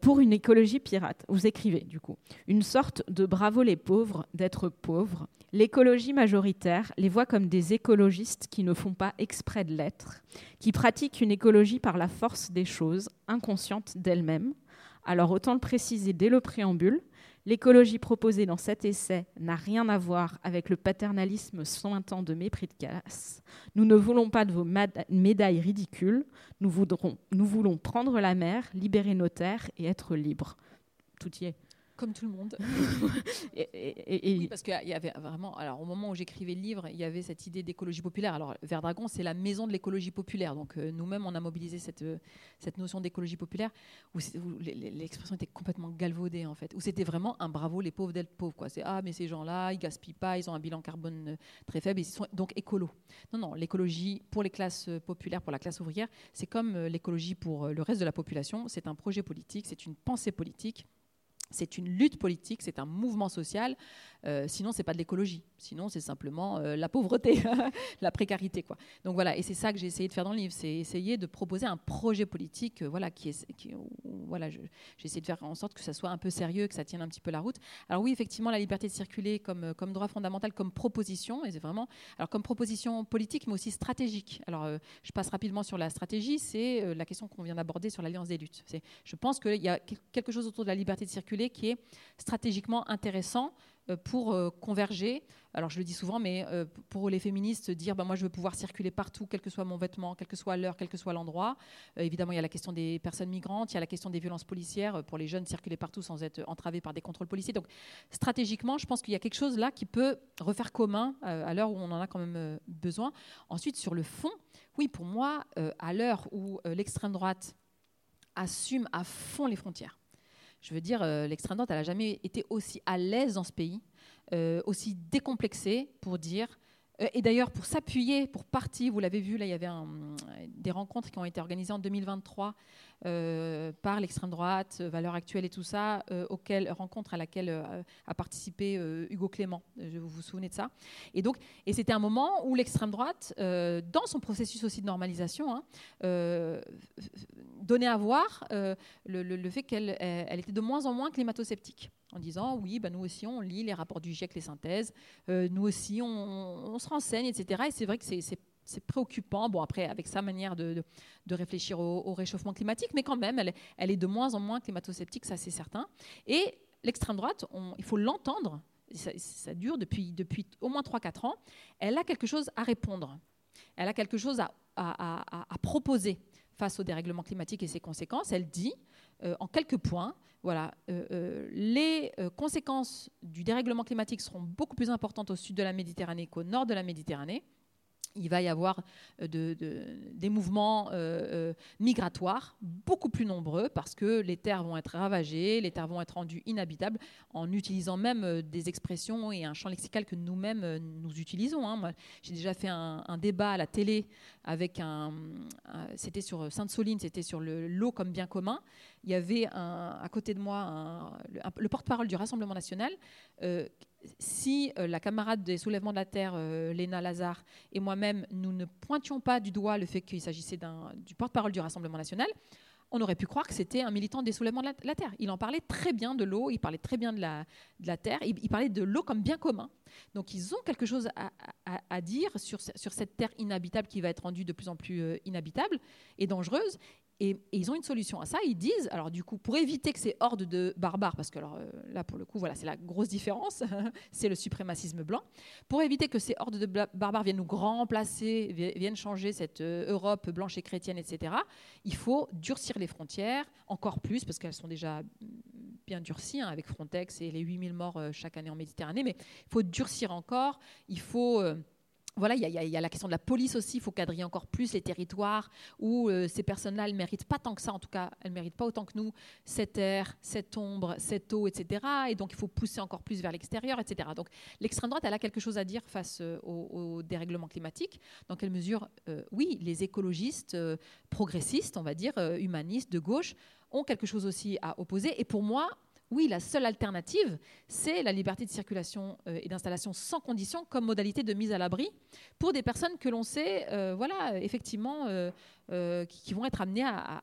pour une écologie pirate, vous écrivez du coup, une sorte de bravo les pauvres d'être pauvres. L'écologie majoritaire les voit comme des écologistes qui ne font pas exprès de l'être, qui pratiquent une écologie par la force des choses, inconsciente d'elles-mêmes. Alors autant le préciser dès le préambule, l'écologie proposée dans cet essai n'a rien à voir avec le paternalisme sointant de mépris de classe. Nous ne voulons pas de vos médailles ridicules, nous, nous voulons prendre la mer, libérer nos terres et être libres. Tout y est. Comme tout le monde. *laughs* et, Oui, parce qu'il y avait vraiment. Alors, au moment où j'écrivais le livre, il y avait cette idée d'écologie populaire. Alors, Verdragon, c'est la maison de l'écologie populaire. Donc, euh, nous-mêmes, on a mobilisé cette, euh, cette notion d'écologie populaire où, l'expression était complètement galvaudée, en fait. Où c'était vraiment un bravo, les pauvres d'être pauvres. Quoi. C'est ah, mais ces gens-là, ils gaspillent pas, ils ont un bilan carbone euh, très faible, ils sont donc écolos. Non, non, l'écologie pour les classes populaires, pour la classe ouvrière, c'est comme l'écologie pour le reste de la population. C'est un projet politique, c'est une pensée politique c'est une lutte politique, c'est un mouvement social. Euh, sinon, c'est pas de l'écologie. Sinon, c'est simplement euh, la pauvreté, *laughs* la précarité, quoi. Donc voilà, et c'est ça que j'ai essayé de faire dans le livre, c'est essayer de proposer un projet politique, euh, voilà, qui est, voilà, j'ai essayé de faire en sorte que ça soit un peu sérieux, que ça tienne un petit peu la route. Alors oui, effectivement, la liberté de circuler comme comme droit fondamental, comme proposition, et c'est vraiment, alors comme proposition politique, mais aussi stratégique. Alors, je passe rapidement sur la stratégie. C'est la question qu'on vient d'aborder sur l'alliance des luttes. Je pense qu'il y a quelque chose autour de la liberté de circuler qui est stratégiquement intéressant euh, pour euh, converger. Alors je le dis souvent, mais euh, pour les féministes, dire bah, moi je veux pouvoir circuler partout, quel que soit mon vêtement, quel que soit l'heure, quel que soit l'endroit. évidemment, il y a la question des personnes migrantes, il y a la question des violences policières, pour les jeunes circuler partout sans être entravés par des contrôles policiers. Donc stratégiquement, je pense qu'il y a quelque chose là qui peut refaire commun à l'heure où on en a quand même besoin. Ensuite, sur le fond, oui, pour moi, à l'heure où l'extrême droite assume à fond les frontières, je veux dire, euh, l'extrême droite, elle n'a jamais été aussi à l'aise dans ce pays, euh, aussi décomplexée pour dire et d'ailleurs, pour s'appuyer, pour partir, vous l'avez vu, là, il y avait des rencontres qui ont été organisées en 2023 euh, par l'extrême droite, euh, Valeurs Actuelles et tout ça, auxquelles, rencontre à laquelle a participé Hugo Clément. Vous vous souvenez de ça Et donc, et c'était un moment où l'extrême droite, dans son processus aussi de normalisation, hein, donnait à voir le, fait qu'elle elle était de moins en moins climato-sceptique en disant oui, bah, nous aussi on lit les rapports du GIEC, les synthèses, euh, nous aussi on, se renseigne, etc. Et c'est vrai que c'est préoccupant, bon après avec sa manière de, réfléchir au, réchauffement climatique, mais quand même elle, est de moins en moins climato-sceptique, ça c'est certain. Et l'extrême droite, il faut l'entendre, ça, dure depuis, au moins 3-4 ans, elle a quelque chose à répondre, elle a quelque chose à, proposer face au dérèglement climatique et ses conséquences. Elle dit en quelques points, voilà, euh, euh, les conséquences du dérèglement climatique seront beaucoup plus importantes au sud de la Méditerranée qu'au nord de la Méditerranée il va y avoir euh, des mouvements euh, euh, migratoires beaucoup plus nombreux parce que les terres vont être ravagées, les terres vont être rendues inhabitables en utilisant même des expressions et un champ lexical que nous-mêmes nous utilisons. Hein. J'ai déjà fait un, débat à la télé avec un, c'était sur Sainte-Soline, c'était sur l'eau comme bien commun. Il y avait à côté de moi le porte-parole du Rassemblement national si euh, la camarade des soulèvements de la Terre, euh, Léna Lazare, et moi-même, nous ne pointions pas du doigt le fait qu'il s'agissait du porte-parole du Rassemblement national, on aurait pu croire que c'était un militant des soulèvements de la, Terre. Il en parlait très bien de l'eau, il parlait très bien de la, Terre, il, parlait de l'eau comme bien commun. Donc ils ont quelque chose à, dire sur, sur, cette Terre inhabitable qui va être rendue de plus en plus euh, inhabitable et dangereuse. Et, ils ont une solution à ça. Ils disent, alors du coup, pour éviter que ces hordes de barbares, parce que euh, là, pour le coup, voilà, c'est la grosse différence, *laughs* c'est le suprémacisme blanc, pour éviter que ces hordes de barbares viennent nous remplacer, viennent changer cette euh, Europe blanche et chrétienne, etc., il faut durcir les frontières encore plus, parce qu'elles sont déjà bien durcies, hein, avec Frontex et les 8000 morts euh, chaque année en Méditerranée, mais il faut durcir encore, il faut voilà, il y, a la question de la police aussi. Il faut cadrer encore plus les territoires où euh, ces personnes-là, elles méritent pas tant que ça. En tout cas, elles méritent pas autant que nous cette air, cette ombre, cette eau, etc. Et donc, il faut pousser encore plus vers l'extérieur, etc. Donc, l'extrême droite, elle a quelque chose à dire face euh, au, dérèglement climatique. Dans quelle mesure, euh, oui, les écologistes progressistes, on va dire, humanistes, de gauche, ont quelque chose aussi à opposer. Et pour moi, oui, la seule alternative, c'est la liberté de circulation euh, et d'installation sans condition comme modalité de mise à l'abri pour des personnes que l'on sait, euh, voilà, effectivement, euh, qui, vont être amenées à,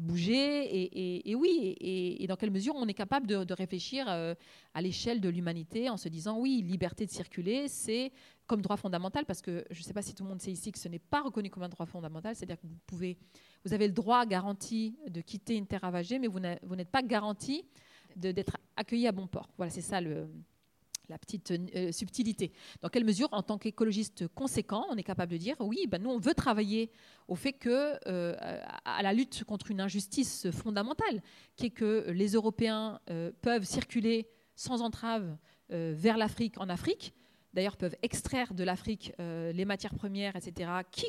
bouger. Et, oui, et, dans quelle mesure on est capable de, réfléchir à l'échelle de l'humanité en se disant, oui, liberté de circuler, c'est comme droit fondamental, parce que je ne sais pas si tout le monde sait ici que ce n'est pas reconnu comme un droit fondamental, c'est-à-dire que vous pouvez vous avez le droit garanti de quitter une terre ravagée, mais vous n'êtes pas garanti d'être accueilli à bon port. Voilà, c'est ça le, la petite euh, subtilité. Dans quelle mesure, en tant qu'écologiste conséquent, on est capable de dire oui, ben nous, on veut travailler au fait que, euh, à la lutte contre une injustice fondamentale, qui est que les Européens euh, peuvent circuler sans entrave vers l'Afrique, en Afrique, d'ailleurs peuvent extraire de l'Afrique les matières premières, etc., qui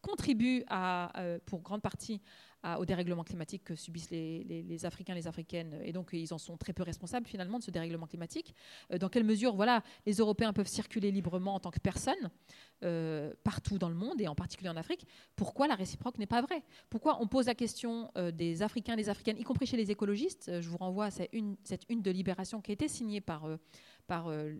contribuent à, pour grande partie au dérèglement climatique que subissent les, les, Africains, les Africaines, et donc ils en sont très peu responsables finalement de ce dérèglement climatique. Euh, dans quelle mesure, voilà, les Européens peuvent circuler librement en tant que personnes euh, partout dans le monde et en particulier en Afrique Pourquoi la réciproque n'est pas vraie? Pourquoi on pose la question des Africains, des Africaines, y compris chez les écologistes? Je vous renvoie à cette une de Libération qui a été signée par par euh,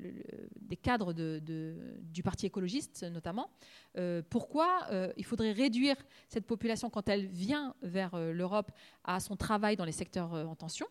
des cadres du Parti écologiste notamment. Euh, pourquoi euh, il faudrait réduire cette population quand elle vient vers l'Europe à son travail dans les secteurs en tension?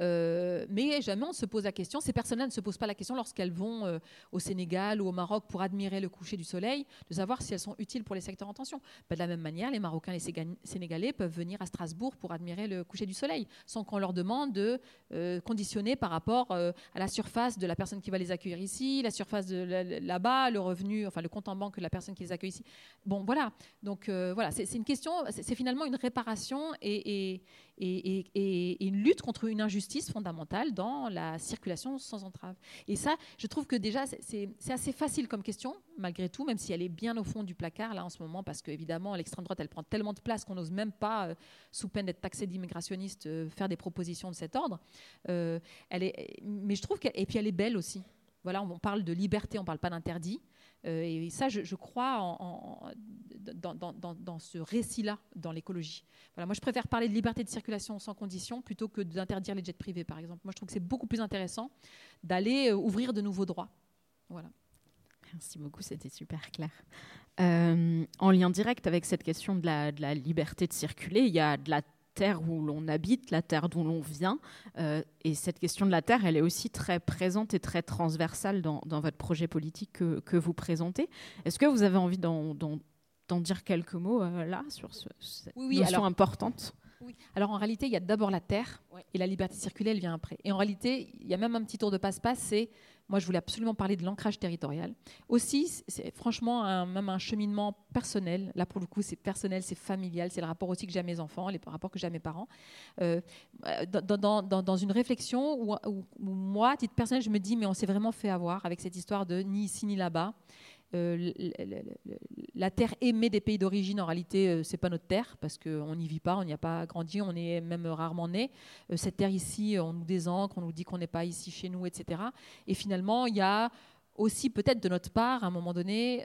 Euh, mais jamais on se pose la question, ces personnes-là ne se posent pas la question lorsqu'elles vont euh, au Sénégal ou au Maroc pour admirer le coucher du soleil, de savoir si elles sont utiles pour les secteurs en tension. De la même manière, les Marocains et les Sénégalais peuvent venir à Strasbourg pour admirer le coucher du soleil, sans qu'on leur demande de euh, conditionner par rapport à la surface de la personne qui va les accueillir ici, la surface de là-bas, le revenu, enfin le compte en banque de la personne qui les accueille ici. Bon, voilà. Donc voilà, c'est une question, c'est finalement une réparation et, une lutte contre une injustice fondamentale dans la circulation sans entrave. Et ça, je trouve que déjà, c'est assez facile comme question, malgré tout, même si elle est bien au fond du placard, là, en ce moment, parce qu'évidemment, l'extrême droite, elle prend tellement de place qu'on n'ose même pas, euh, sous peine d'être taxé d'immigrationniste, euh, faire des propositions de cet ordre. Euh, elle est, mais je trouve qu'elle... Et puis, elle est belle aussi. Voilà, on parle de liberté, on ne parle pas d'interdit. Euh, et ça, je, crois dans, ce récit-là, dans l'écologie. Voilà, moi, je préfère parler de liberté de circulation sans condition plutôt que d'interdire les jets privés, par exemple. Moi, je trouve que c'est beaucoup plus intéressant d'aller euh, ouvrir de nouveaux droits. Voilà. Merci beaucoup, c'était super clair. Euh, en lien direct avec cette question de la, liberté de circuler, il y a de la terre où l'on habite, la terre d'où l'on vient. Euh, et cette question de la terre, elle est aussi très présente et très transversale dans, votre projet politique que, vous présentez. Est-ce que vous avez envie d'en dire quelques mots euh, là sur ce, cette oui, notion importante? Oui. Alors en réalité, il y a d'abord la terre et la liberté circulaire, elle vient après. Et en réalité, il y a même un petit tour de passe-passe, c'est moi, je voulais absolument parler de l'ancrage territorial. Aussi, c'est franchement un, même un cheminement personnel. Là, pour le coup, c'est personnel, c'est familial, c'est le rapport aussi que j'ai à mes enfants, les rapports que j'ai à mes parents. Euh, dans, dans, une réflexion où, où, moi, à titre personnel, je me dis, mais on s'est vraiment fait avoir avec cette histoire de ni ici ni là-bas. Euh, la terre aimée des pays d'origine, en réalité, euh, c'est pas notre terre parce qu'on n'y vit pas, on n'y a pas grandi, on est même rarement né. Euh, cette terre ici, on nous désancre, on nous dit qu'on n'est pas ici chez nous, etc. Et finalement, il y a aussi peut-être de notre part, à un moment donné,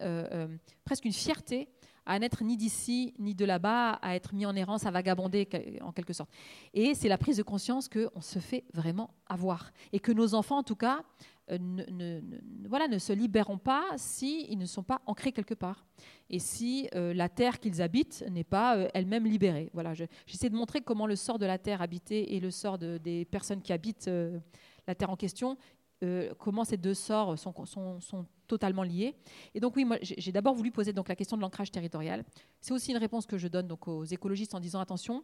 presque une fierté à n'être ni d'ici ni de là-bas, à être mis en errance, à vagabonder en quelque sorte. Et c'est la prise de conscience qu'on se fait vraiment avoir. Et que nos enfants, en tout cas, euh, ne, voilà, ne se libéreront pas s'ils ne sont pas ancrés quelque part. Et si euh, la terre qu'ils habitent n'est pas euh, elle-même libérée. Voilà, j'essaie de montrer comment le sort de la terre habitée et le sort des personnes qui habitent la terre en question, comment ces deux sorts sont, totalement liés. Et donc oui, moi j'ai d'abord voulu poser donc la question de l'ancrage territorial. C'est aussi une réponse que je donne donc aux écologistes en disant attention,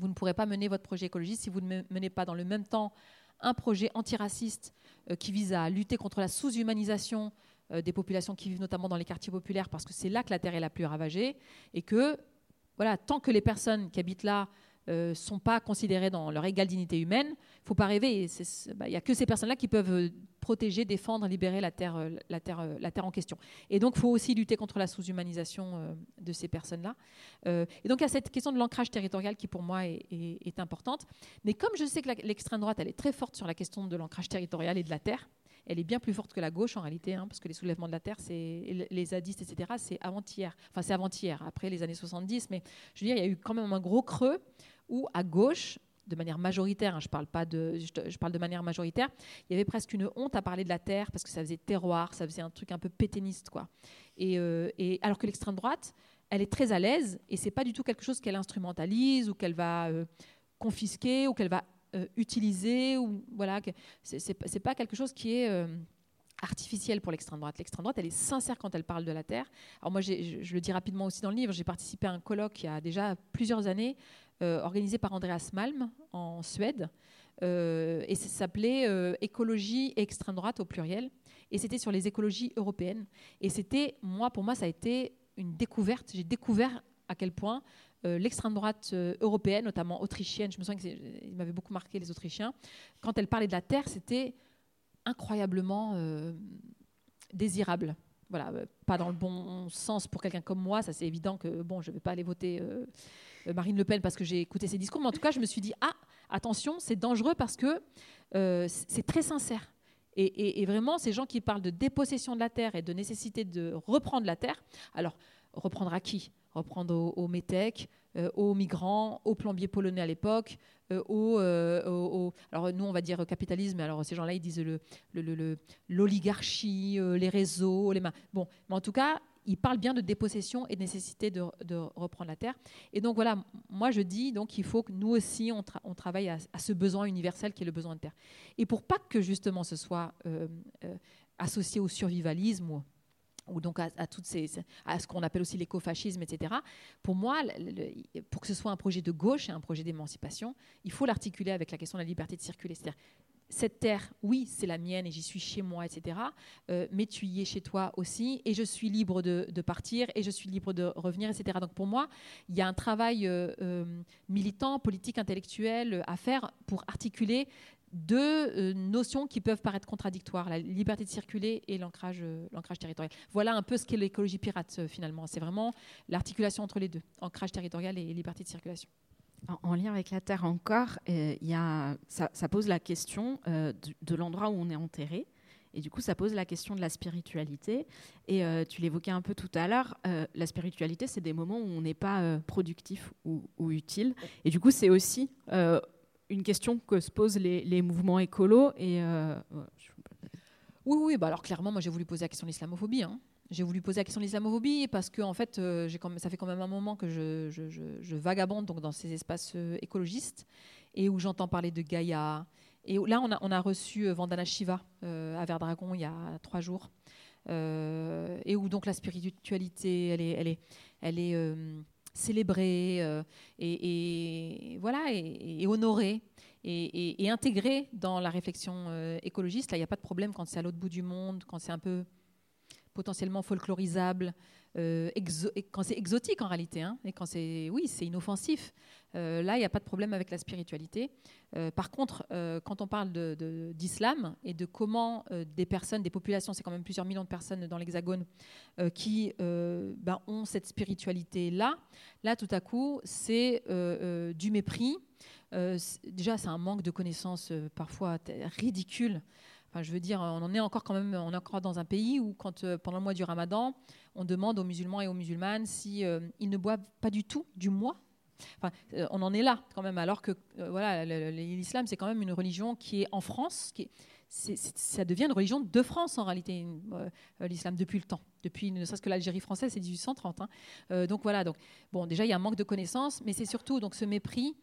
vous ne pourrez pas mener votre projet écologiste si vous ne menez pas dans le même temps un projet antiraciste euh, qui vise à lutter contre la sous-humanisation euh, des populations qui vivent notamment dans les quartiers populaires, parce que c'est là que la terre est la plus ravagée, et que voilà, tant que les personnes qui habitent là ne euh, sont pas considérées dans leur égale dignité humaine, il ne faut pas rêver. Il bah, n'y a que ces personnes-là qui peuvent euh, protéger, défendre, libérer la terre, euh, la terre, la terre en question. Et donc, il faut aussi lutter contre la sous-humanisation de ces personnes-là. et donc, il y a cette question de l'ancrage territorial qui, pour moi, est, est importante. Mais comme je sais que l'extrême droite, elle est très forte sur la question de l'ancrage territorial et de la terre, elle est bien plus forte que la gauche en réalité, hein, parce que les soulèvements de la terre, c'est les zadistes, etc., c'est avant-hier. Enfin, c'est avant-hier, après les années 70, mais je veux dire, il y a eu quand même un gros creux où à gauche, de manière majoritaire, hein, je, parle pas de, je, parle de manière majoritaire, il y avait presque une honte à parler de la terre parce que ça faisait terroir, ça faisait un truc un peu péténiste. Quoi. Et, euh, et alors que l'extrême droite, elle est très à l'aise et c'est pas du tout quelque chose qu'elle instrumentalise ou qu'elle va euh, confisquer ou qu'elle va euh, utiliser. Ou, voilà, c'est pas quelque chose qui est artificielle pour l'extrême droite. L'extrême droite, elle est sincère quand elle parle de la Terre. Alors moi, je, je, le dis rapidement aussi dans le livre, j'ai participé à un colloque il y a déjà plusieurs années, euh, organisé par Andreas Malm en Suède, euh, et ça s'appelait euh, Écologie et extrême droite au pluriel, et c'était sur les écologies européennes. Et c'était, moi, pour moi, ça a été une découverte. J'ai découvert à quel point l'extrême droite européenne, notamment autrichienne, je me souviens qu'il m'avait beaucoup marqué les Autrichiens, quand elle parlait de la Terre, c'était incroyablement euh, désirable. Voilà, euh, pas dans le bon sens pour quelqu'un comme moi, ça c'est évident que bon, je ne vais pas aller voter euh, Marine Le Pen parce que j'ai écouté ses discours, mais en tout cas, je me suis dit ah, attention, c'est dangereux parce que c'est très sincère. Et, et, vraiment, ces gens qui parlent de dépossession de la terre et de nécessité de reprendre la terre, alors reprendre à qui? Reprendre aux, aux métèques, aux migrants, aux plombiers polonais à l'époque, euh, euh, au, alors nous on va dire capitalisme, alors ces gens-là ils disent l'oligarchie, le, les réseaux, les mains. Bon, mais en tout cas, ils parlent bien de dépossession et de nécessité de, reprendre la terre. Et donc voilà, moi je dis donc qu'il faut que nous aussi on, travaille à, ce besoin universel qui est le besoin de terre. Et pour pas que justement ce soit euh, associé au survivalisme ou donc à, à ce qu'on appelle aussi l'écofascisme, etc. Pour moi, pour que ce soit un projet de gauche et un projet d'émancipation, il faut l'articuler avec la question de la liberté de circuler. C'est-à-dire, cette terre, oui, c'est la mienne et j'y suis chez moi, etc. Euh, mais tu y es chez toi aussi et je suis libre de, partir et je suis libre de revenir, etc. Donc pour moi, il y a un travail euh, euh, militant, politique, intellectuel à faire pour articuler deux euh, notions qui peuvent paraître contradictoires, la liberté de circuler et l'ancrage euh, territorial. Voilà un peu ce qu'est l'écologie pirate euh, finalement. C'est vraiment l'articulation entre les deux, ancrage territorial et liberté de circulation. En, lien avec la Terre encore, ça, pose la question de, l'endroit où on est enterré. Et du coup, ça pose la question de la spiritualité. Et tu l'évoquais un peu tout à l'heure, la spiritualité, c'est des moments où on n'est pas productif ou, utile. Et du coup, c'est aussi une question que se posent les, mouvements écolos. Et, Oui, oui, bah alors clairement, moi j'ai voulu poser la question de l'islamophobie. Hein. J'ai voulu poser la question de l'islamophobie parce que en fait, euh, ça fait quand même un moment que je, vagabonde donc, dans ces espaces euh, écologistes et où j'entends parler de Gaïa. Et là, on a, on a reçu euh, Vandana Shiva à Verdragon il y a trois jours. et où donc la spiritualité, elle est, elle est célébrée et, voilà, et, honorée. Et, intégrée dans la réflexion écologiste. Là, il n'y a pas de problème quand c'est à l'autre bout du monde, quand c'est un peu potentiellement folklorisable, euh, quand c'est exotique en réalité, hein, et quand c'est oui, c'est inoffensif. Euh, là, il n'y a pas de problème avec la spiritualité. Euh, par contre, quand on parle d'islam et de comment des personnes, des populations, c'est quand même plusieurs millions de personnes dans l'Hexagone qui ben, ont cette spiritualité-là, là, tout à coup, c'est du mépris. déjà, c'est un manque de connaissances parfois ridicule je veux dire, on en est encore quand même, on est encore dans un pays où, euh, pendant le mois du Ramadan, on demande aux musulmans et aux musulmanes si euh, ils ne boivent pas du tout du mois. Euh, on en est là quand même, alors que voilà, l'islam c'est quand même une religion qui est en France, qui ça devient une religion de France en réalité, l'islam depuis le temps, depuis ne serait-ce que l'Algérie française, c'est 1830. Hein. donc voilà, donc bon, déjà il y a un manque de connaissances, mais c'est surtout donc ce mépris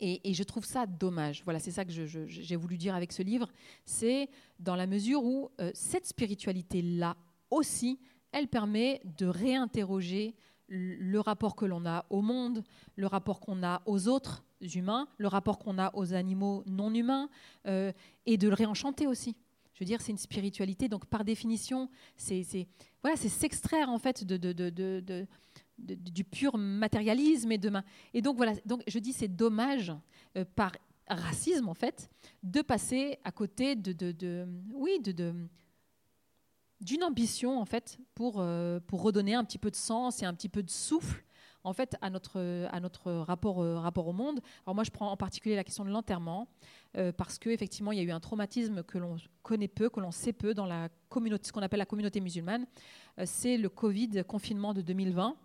et, je trouve ça dommage. Voilà, c'est ça que j'ai voulu dire avec ce livre. C'est dans la mesure où euh, cette spiritualité-là aussi, elle permet de réinterroger le rapport que l'on a au monde, le rapport qu'on a aux autres humains, le rapport qu'on a aux animaux non humains, euh, et de le réenchanter aussi. Je veux dire, c'est une spiritualité, donc par définition, c'est voilà, s'extraire en fait de, du pur matérialisme et demain. Et donc voilà, donc je dis c'est dommage euh, par racisme en fait de passer à côté de, oui d'une ambition en fait pour euh, pour redonner un petit peu de sens et un petit peu de souffle en fait à notre euh, rapport au monde. Alors moi je prends en particulier la question de l'enterrement parce que effectivement il y a eu un traumatisme que l'on connaît peu, que l'on sait peu dans la communauté, ce qu'on appelle la communauté musulmane. c'est le Covid confinement de 2020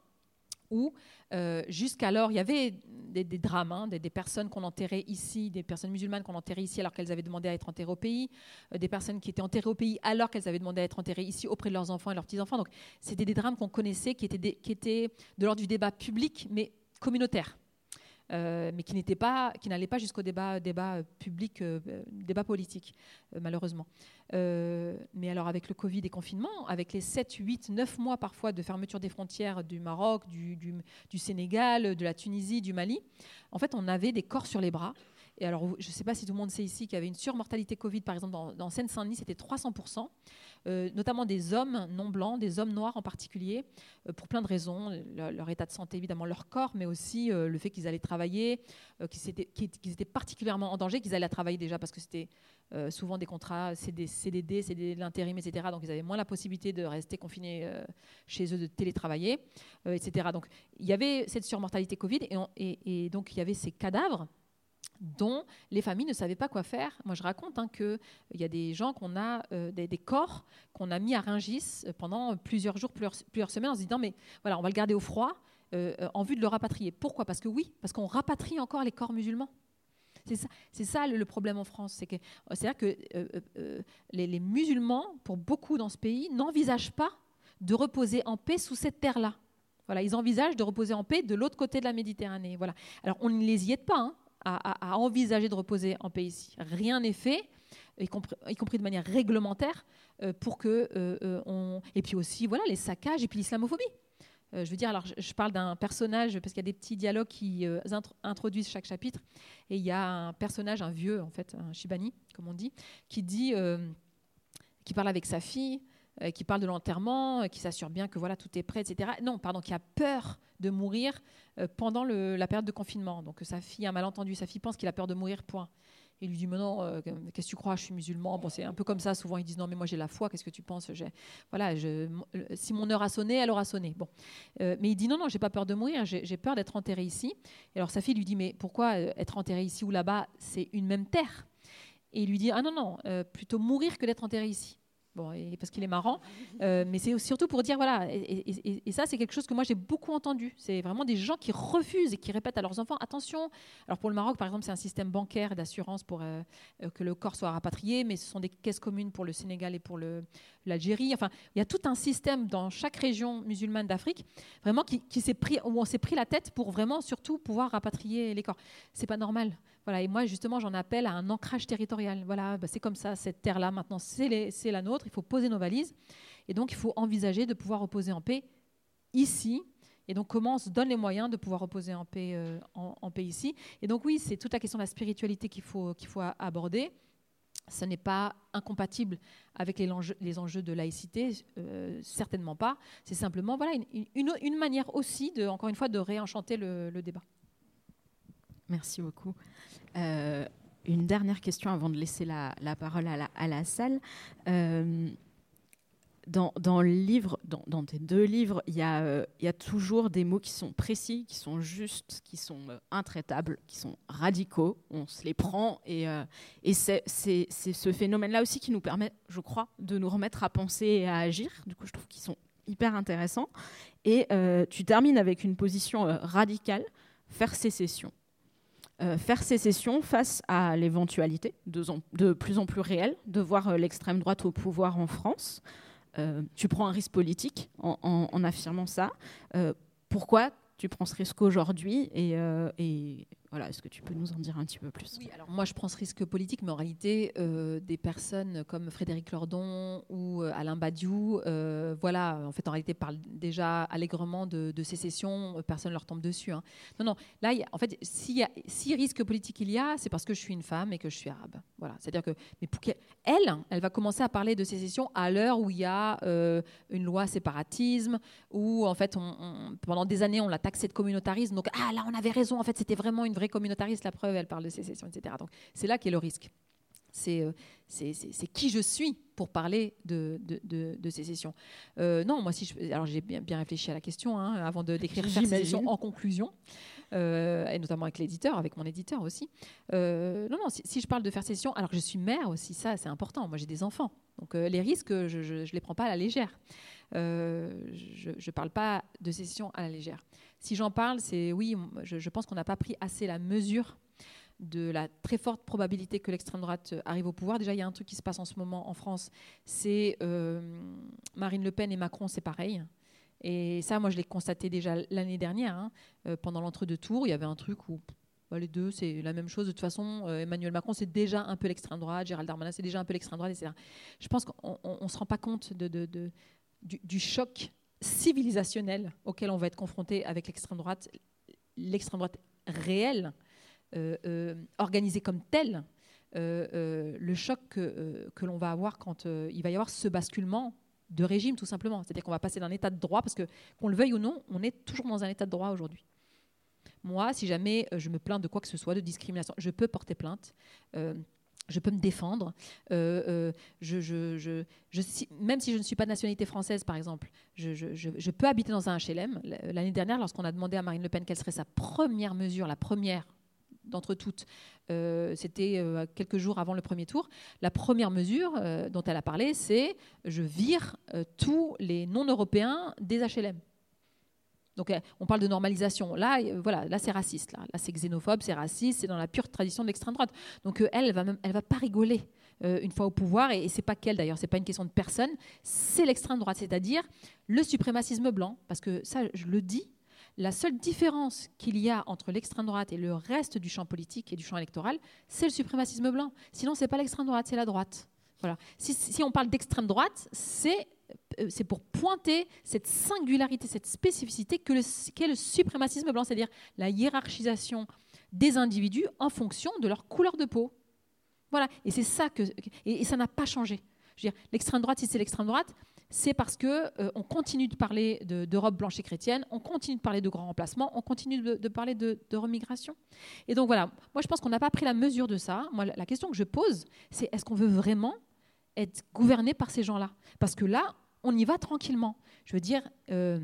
où euh, jusqu'alors il y avait des, drames, hein, des, personnes qu'on enterrait ici, des personnes musulmanes qu'on enterrait ici alors qu'elles avaient demandé à être enterrées au pays, euh, des personnes qui étaient enterrées au pays alors qu'elles avaient demandé à être enterrées ici auprès de leurs enfants et leurs petits-enfants. Donc c'était des drames qu'on connaissait, qui étaient, qui étaient de l'ordre du débat public, mais communautaire. Euh, mais qui n'était pas, qui n'allait pas jusqu'au débat, débat public, euh, débat politique, euh, malheureusement. mais alors avec le Covid et confinement, avec les 7, 8, 9 mois parfois de fermeture des frontières du Maroc, du, Sénégal, de la Tunisie, du Mali, en fait on avait des corps sur les bras alors, je ne sais pas si tout le monde sait ici qu'il y avait une surmortalité Covid, par exemple, dans, Seine-Saint-Denis, c'était 300%, euh, notamment des hommes non blancs, des hommes noirs en particulier, euh, pour plein de raisons. Leur, état de santé, évidemment, leur corps, mais aussi euh, le fait qu'ils allaient travailler, qu'ils étaient, particulièrement en danger, qu'ils allaient travailler déjà parce que c'était souvent des contrats CDD, CDD de l'intérim, etc. Donc, ils avaient moins la possibilité de rester confinés chez eux, de télétravailler, etc. Donc, il y avait cette surmortalité Covid et donc il y avait ces cadavres dont les familles ne savaient pas quoi faire. Moi, je raconte hein, qu'il y a des gens qu'on a, euh, des, corps qu'on a mis à Ringis euh, pendant plusieurs jours, plusieurs, semaines, en se disant, mais voilà, on va le garder au froid euh, en vue de le rapatrier. Pourquoi? Parce que oui, parce qu'on rapatrie encore les corps musulmans. C'est ça, le, problème en France. C'est-à-dire que les, les musulmans, pour beaucoup dans ce pays, n'envisagent pas de reposer en paix sous cette terre-là. Voilà, ils envisagent de reposer en paix de l'autre côté de la Méditerranée. Voilà. Alors, on ne les y aide pas. Hein à, envisager de reposer en paix ici. Rien n'est fait, y compris, de manière réglementaire, euh, pour que euh, euh, on... Et puis aussi, voilà, les saccages et puis l'islamophobie. je veux dire, alors je, parle d'un personnage parce qu'il y a des petits dialogues qui introduisent chaque chapitre, et il y a un personnage, un vieux en fait, un shibani, comme on dit, qui dit, qui parle avec sa fille. Euh, qui parle de l'enterrement, euh, qui s'assure bien que voilà tout est prêt, etc. Non, pardon, qui a peur de mourir euh, pendant la période de confinement. Donc sa fille a mal entendu, sa fille pense qu'il a peur de mourir, point. Il lui dit mais non, qu'est-ce que tu crois? Je suis musulman. Bon, c'est un peu comme ça. Souvent ils disent non mais moi j'ai la foi. Qu'est-ce que tu penses? Voilà, si mon heure a sonné, elle aura sonné. Bon, mais il dit non non, j'ai pas peur de mourir. J'ai peur d'être enterré ici. Et alors sa fille lui dit mais pourquoi être enterré ici ou là-bas C'est une même terre? Et il lui dit ah non non, plutôt mourir que d'être enterré ici. Bon, et parce qu'il est marrant, *laughs* euh, mais c'est surtout pour dire voilà, et, ça c'est quelque chose que moi j'ai beaucoup entendu. C'est vraiment des gens qui refusent et qui répètent à leurs enfants attention. Alors pour le Maroc par exemple, c'est un système bancaire et d'assurance pour euh, euh, que le corps soit rapatrié, mais ce sont des caisses communes pour le Sénégal et pour l'Algérie. Enfin, il y a tout un système dans chaque région musulmane d'Afrique, vraiment qui, qui s'est pris, où on s'est pris la tête pour vraiment surtout pouvoir rapatrier les corps. C'est pas normal. Voilà, et moi, justement, j'en appelle à un ancrage territorial. Voilà, bah, c'est comme ça, cette terre-là, maintenant, c'est la nôtre, il faut poser nos valises. Et donc, il faut envisager de pouvoir reposer en paix ici. Et donc, comment on se donne les moyens de pouvoir reposer en paix, euh, ici? Et donc, oui, c'est toute la question de la spiritualité qu'il faut, qu'il faut aborder. Ce n'est pas incompatible avec les, enjeux, les enjeux de laïcité, euh, certainement pas. C'est simplement voilà, une, manière aussi, encore une fois, de réenchanter le débat. Merci beaucoup. Euh, une dernière question avant de laisser la, parole à la, salle. Euh, dans, tes deux livres, il y, a, euh, toujours des mots qui sont précis, qui sont justes, qui sont intraitables, qui sont radicaux. On se les prend et c'est ce phénomène-là aussi qui nous permet, je crois, de nous remettre à penser et à agir. Du coup, je trouve qu'ils sont hyper intéressants. Et tu termines avec une position radicale, faire sécession. Euh, faire sécession face à l'éventualité de, plus en plus réelle de voir euh, l'extrême droite au pouvoir en France. Euh, tu prends un risque politique en affirmant ça. pourquoi tu prends ce risque aujourd'hui et, voilà, est-ce que tu peux nous en dire un petit peu plus Oui, alors moi je prends ce risque politique, mais en réalité, euh, des personnes comme Frédéric Lordon ou euh, Alain Badiou, euh, voilà, en fait, en réalité, parlent déjà allègrement de, sécession, personne ne leur tombe dessus. Hein. Non, non, là, en fait, si, risque politique il y a, c'est parce que je suis une femme et que je suis arabe. Voilà, c'est-à-dire que, mais pour elle, elle va commencer à parler de sécession à l'heure où il y a une loi séparatisme, où en fait, pendant des années, on l'a taxé de communautarisme. Donc, ah là, on avait raison, en fait, c'était vraiment une vraie communautariste, la preuve, elle parle de sécession, etc. Donc c'est là qu'est le risque. Euh, c'est c'est qui je suis pour parler de, de, de, sécession. Euh, non, moi, si je, alors j'ai bien, bien réfléchi à la question hein, avant de décrire sécession en conclusion, euh, et notamment avec l'éditeur, avec mon éditeur aussi. non, non, si, je parle de faire sécession, alors que je suis mère aussi, ça c'est important. Moi, j'ai des enfants, donc les risques, je ne les prends pas à la légère. Je ne parle pas de sécession à la légère. Si j'en parle, c'est oui, je, pense qu'on n'a pas pris assez la mesure de la très forte probabilité que l'extrême droite arrive au pouvoir. Déjà, il y a un truc qui se passe en ce moment en France, c'est euh, Marine Le Pen et Macron, c'est pareil. Et ça, moi, je l'ai constaté déjà l'année dernière, hein, euh, pendant l'entre-deux tours. Il y avait un truc où bah, les deux, c'est la même chose. De toute façon, euh, Emmanuel Macron, c'est déjà un peu l'extrême droite. Gérald Darmanin, c'est déjà un peu l'extrême droite, etc. Je pense qu'on ne se rend pas compte de, du, choc civilisationnel auquel on va être confronté avec l'extrême droite, l'extrême droite réelle, euh, euh, organisée comme telle, euh, le choc que, que l'on va avoir quand il va y avoir ce basculement de régime, tout simplement. C'est-à-dire qu'on va passer d'un état de droit, parce que qu'on le veuille ou non, on est toujours dans un état de droit aujourd'hui. Moi, si jamais je me plains de quoi que ce soit, de discrimination, je peux porter plainte je peux me défendre. Euh, euh, même si je ne suis pas de nationalité française, par exemple, je, peux habiter dans un HLM. L'année dernière, lorsqu'on a demandé à Marine Le Pen quelle serait sa première mesure, la première d'entre toutes, euh, c'était quelques jours avant le premier tour. La première mesure dont elle a parlé, c'est je vire tous les non-européens des HLM. Donc euh, on parle de normalisation. Là, euh, voilà, là c'est raciste. Là, là c'est xénophobe, c'est raciste, c'est dans la pure tradition de l'extrême droite. Donc euh, elle, elle va même, elle va pas rigoler une fois au pouvoir. Et, et c'est pas qu'elle d'ailleurs, c'est pas une question de personne, c'est l'extrême droite, c'est-à-dire le suprémacisme blanc. Parce que ça, je le dis, la seule différence qu'il y a entre l'extrême droite et le reste du champ politique et du champ électoral, c'est le suprémacisme blanc. Sinon, c'est pas l'extrême droite, c'est la droite. Voilà. Si, on parle d'extrême droite, c'est c'est pour pointer cette singularité, cette spécificité qu'est le suprémacisme blanc, c'est-à-dire la hiérarchisation des individus en fonction de leur couleur de peau. Voilà, et c'est ça que et, ça n'a pas changé. L'extrême droite, si c'est l'extrême droite, c'est parce que euh, on continue de parler d'Europe blanche et chrétienne, on continue de parler de grands remplacements, on continue de, parler de, remigration. Et donc voilà, moi je pense qu'on n'a pas pris la mesure de ça. Moi, la question que je pose, c'est est-ce qu'on veut vraiment être gouverné par ces gens-là Parce que là, on y va tranquillement. Je veux dire, euh,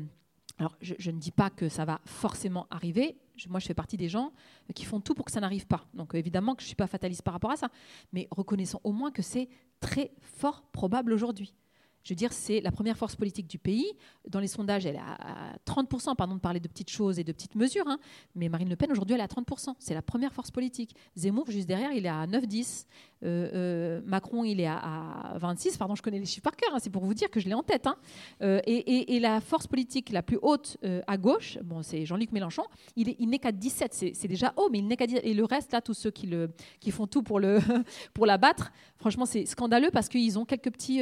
je, ne dis pas que ça va forcément arriver. moi, je fais partie des gens qui font tout pour que ça n'arrive pas. Donc évidemment que je ne suis pas fataliste par rapport à ça. Mais reconnaissons au moins que c'est très fort probable aujourd'hui. Je veux dire, c'est la première force politique du pays. Dans les sondages, elle est à 30%, pardon de parler de petites choses et de petites mesures, hein. mais Marine Le Pen, aujourd'hui, elle est à 30%. C'est la première force politique. Zemmour, juste derrière, il est à 9-10. Euh, euh, Macron, il est à, 26. Pardon, je connais les chiffres par cœur, hein, c'est pour vous dire que je l'ai en tête. Hein. Euh, et, la force politique la plus haute à gauche, bon, c'est Jean-Luc Mélenchon, il, n'est qu'à 17. C'est déjà haut, mais il n'est qu'à 17. Et le reste, là, tous ceux qui, font tout pour, le, *laughs* pour la battre, franchement, c'est scandaleux parce qu'ils ont quelques petits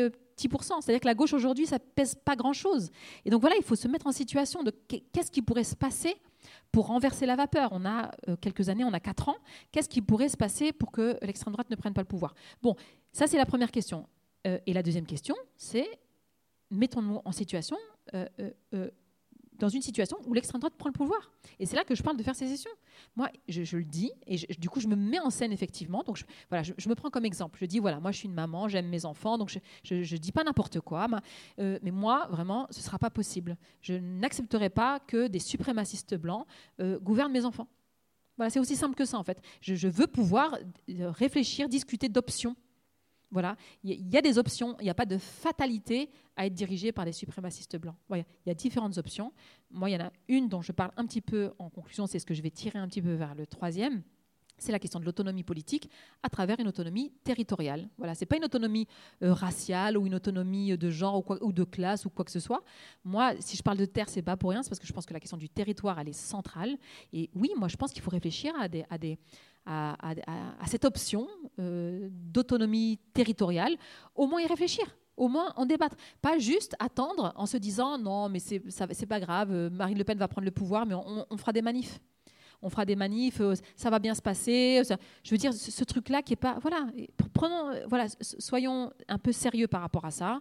c'est-à-dire que la gauche aujourd'hui, ça pèse pas grand-chose. Et donc voilà, il faut se mettre en situation de qu'est-ce qui pourrait se passer pour renverser la vapeur? On a euh, quelques années, on a quatre ans. Qu'est-ce qui pourrait se passer pour que l'extrême droite ne prenne pas le pouvoir? Bon, ça c'est la première question. Euh, et la deuxième question, c'est mettons-nous en situation euh, dans une situation où l'extrême droite prend le pouvoir. Et c'est là que je parle de faire sécession. Moi, je, le dis, et du coup, je me mets en scène effectivement. Donc, je, voilà, je, me prends comme exemple. Je dis, voilà, moi, je suis une maman, j'aime mes enfants, donc je ne dis pas n'importe quoi. Euh, mais moi, vraiment, ce ne sera pas possible. Je n'accepterai pas que des suprémacistes blancs euh, gouvernent mes enfants. Voilà, c'est aussi simple que ça, en fait. Je, veux pouvoir euh, réfléchir, discuter d'options voilà, il y, a des options, il n'y a pas de fatalité à être dirigé par des suprémacistes blancs. Il y a différentes options. Moi, il y en a une dont je parle un petit peu en conclusion, c'est ce que je vais tirer un petit peu vers le troisième. C'est la question de l'autonomie politique à travers une autonomie territoriale. Voilà, c'est pas une autonomie euh, raciale ou une autonomie de genre ou, de classe ou quoi que ce soit. Moi, si je parle de terre, c'est pas pour rien, c'est parce que je pense que la question du territoire, elle est centrale. Et oui, moi, je pense qu'il faut réfléchir à des, à des, à, cette option euh, d'autonomie territoriale, au moins y réfléchir au moins en débattre. Pas juste attendre en se disant non, mais c'est pas grave, euh, Marine Le Pen va prendre le pouvoir, mais on, fera des manifs. On fera des manifs, euh, ça va bien se passer. je veux dire, ce, truc-là qui est pas. Voilà, prenons, voilà, soyons un peu sérieux par rapport à ça.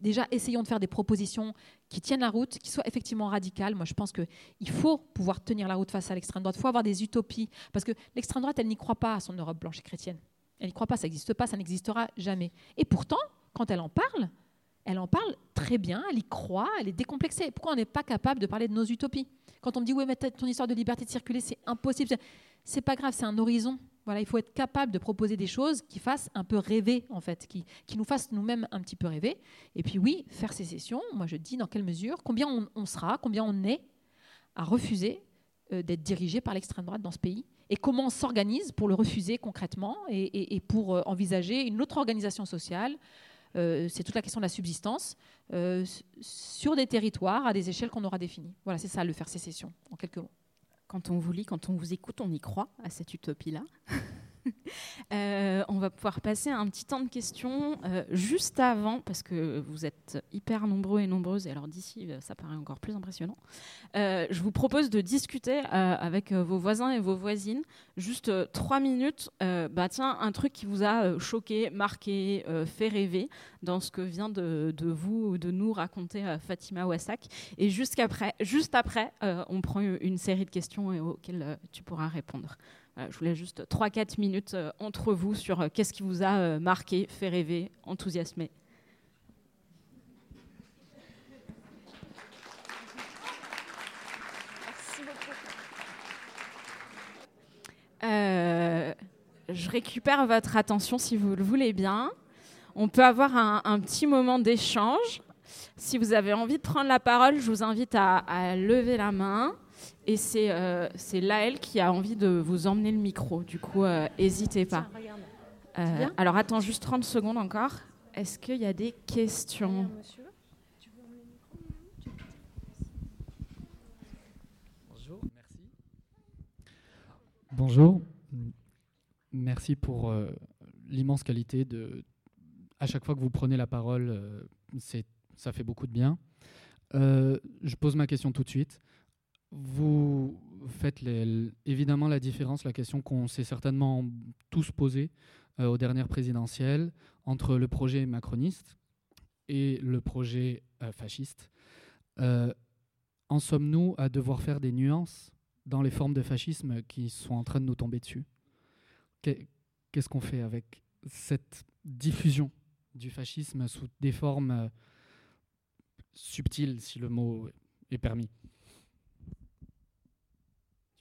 Déjà, essayons de faire des propositions qui tiennent la route, qui soient effectivement radicales. Moi, je pense qu'il faut pouvoir tenir la route face à l'extrême droite. Il faut avoir des utopies. Parce que l'extrême droite, elle n'y croit pas à son Europe blanche et chrétienne. Elle n'y croit pas, ça n'existe pas, ça n'existera jamais. Et pourtant, quand elle en parle, elle en parle très bien, elle y croit, elle est décomplexée. Pourquoi on n'est pas capable de parler de nos utopies? Quand on me dit, oui, mais ton histoire de liberté de circuler, c'est impossible. C'est pas grave, c'est un horizon. Voilà, il faut être capable de proposer des choses qui fassent un peu rêver, en fait, qui, qui nous fassent nous-mêmes un petit peu rêver. Et puis oui, faire sécession, moi je dis dans quelle mesure, combien on, sera, combien on est à refuser euh, d'être dirigé par l'extrême droite dans ce pays et comment on s'organise pour le refuser concrètement et, pour euh, envisager une autre organisation sociale. Euh, c'est toute la question de la subsistance sur des territoires à des échelles qu'on aura définies. Voilà, c'est ça le faire sécession, en quelques mots quand on vous lit, quand on vous écoute, on y croit à cette utopie-là. *laughs* Euh, on va pouvoir passer à un petit temps de questions euh, juste avant, parce que vous êtes hyper nombreux et nombreuses, et alors d'ici, euh, ça paraît encore plus impressionnant. je vous propose de discuter avec vos voisins et vos voisines, juste trois minutes. bah tiens, un truc qui vous a choqué, marqué, fait rêver dans ce que vient de, vous, de nous raconter Fatima Wassak. Et juste après, on prend une série de questions auxquelles tu pourras répondre je voulais juste 3-4 minutes euh, entre vous sur euh, qu'est-ce qui vous a euh, marqué, fait rêver, enthousiasmé. je récupère votre attention si vous le voulez bien. On peut avoir un, petit moment d'échange. Si vous avez envie de prendre la parole, je vous invite à lever la main. Et c'est euh, Laëlle qui a envie de vous emmener le micro. Du coup, n'hésitez euh, pas. Euh, alors, attends juste 30 secondes encore. Est-ce qu'il y a des questions? Bonjour, merci. Bonjour. Merci pour euh, l'immense qualité de. À chaque fois que vous prenez la parole, ça fait beaucoup de bien. je pose ma question tout de suite vous faites évidemment la différence, la question qu'on s'est certainement tous posée euh, aux dernières présidentielles entre le projet macroniste et le projet euh, fasciste. Euh, en sommes-nous à devoir faire des nuances dans les formes de fascisme qui sont en train de nous tomber dessus? Qu'est-ce qu'on fait avec cette diffusion du fascisme sous des formes subtiles, si le mot est permis?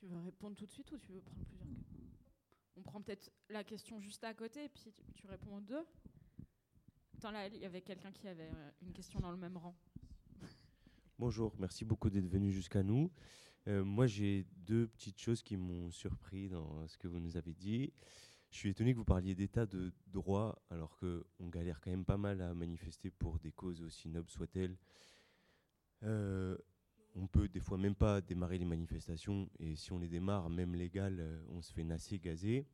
Tu veux répondre tout de suite ou tu veux prendre plusieurs On prend peut-être la question juste à côté et puis tu, réponds aux deux. Attends, là, il y avait quelqu'un qui avait euh, une question dans le même rang. *laughs* Bonjour, merci beaucoup d'être venu jusqu'à nous. Euh, moi, j'ai deux petites choses qui m'ont surpris dans ce que vous nous avez dit. Je suis étonné que vous parliez d'état de droit, alors qu'on galère quand même pas mal à manifester pour des causes aussi nobles soient-elles. Euh, on peut des fois même pas démarrer les manifestations, et si on les démarre, même légales, euh, on se fait nasser, gazer.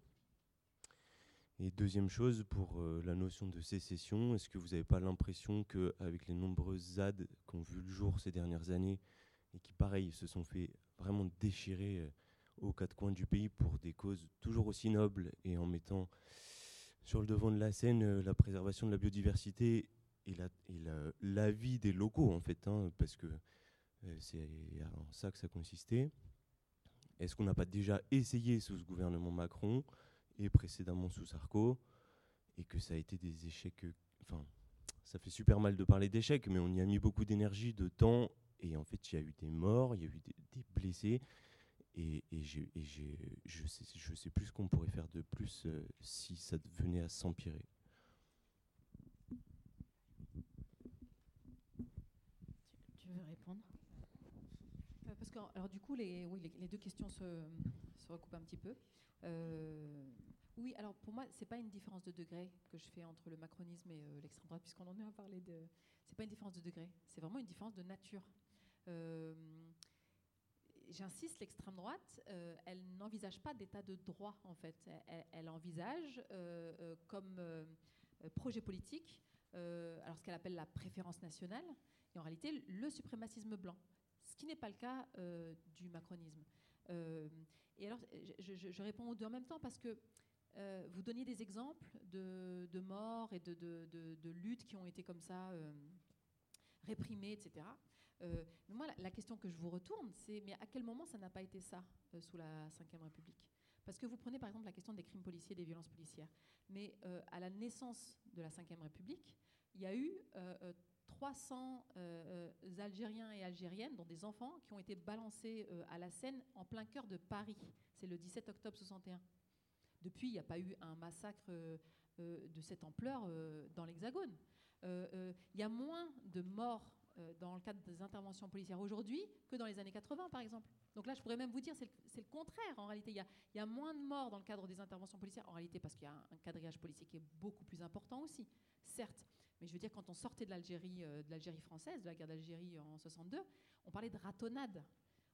Et deuxième chose, pour euh, la notion de sécession, est-ce que vous n'avez pas l'impression qu'avec les nombreuses ZAD qui ont vu le jour ces dernières années, et qui, pareil, se sont fait vraiment déchirer euh, aux quatre coins du pays pour des causes toujours aussi nobles, et en mettant sur le devant de la scène la préservation de la biodiversité et la vie des locaux, en fait, hein, parce que c'est en ça que ça consistait. Est-ce qu'on n'a pas déjà essayé sous ce gouvernement Macron et précédemment sous Sarko, et que ça a été des échecs. Enfin, ça fait super mal de parler d'échecs, mais on y a mis beaucoup d'énergie, de temps, et en fait, il y a eu des morts, il y a eu des, blessés, et, je sais, je sais plus ce qu'on pourrait faire de plus euh, si ça venait à s'empirer. Tu, tu veux répondre Euh, Alors du coup, les, oui, les, deux questions se, se recoupent un petit peu. Euh, oui, alors pour moi, c'est pas une différence de degré que je fais entre le macronisme et euh, l'extrême droite, puisqu'on en est à parler de. C'est pas une différence de degré, c'est vraiment une différence de nature. Euh, J'insiste, l'extrême droite, elle n'envisage pas d'état de droit en fait. Elle, elle envisage comme projet politique, alors ce qu'elle appelle la préférence nationale, et en réalité le suprémacisme blanc qui n'est pas le cas euh, du macronisme. Euh, et alors, je, réponds aux deux en même temps parce que euh, vous donniez des exemples de, morts et de, luttes qui ont été comme ça réprimées, etc. Moi, la, question que je vous retourne, c'est mais à quel moment ça n'a pas été ça sous la Ve République? Parce que vous prenez par exemple la question des crimes policiers, des violences policières. Mais à la naissance de la Ve République, il y a eu 300 euh, euh, Algériens et Algériennes, dont des enfants, qui ont été balancés euh, à la Seine en plein cœur de Paris. C'est le 17 octobre 61. Depuis, il n'y a pas eu un massacre de cette ampleur dans l'Hexagone. Il y a moins de morts dans le cadre des interventions policières aujourd'hui que dans les années 80, par exemple. Donc là, je pourrais même vous dire, c'est le, contraire en réalité. Il y, a, moins de morts dans le cadre des interventions policières, en réalité parce qu'il y a un quadrillage policier qui est beaucoup plus important aussi, certes. Mais je veux dire, quand on sortait de l'Algérie, euh, de l'Algérie française, de la guerre d'Algérie en 62, on parlait de ratonnade.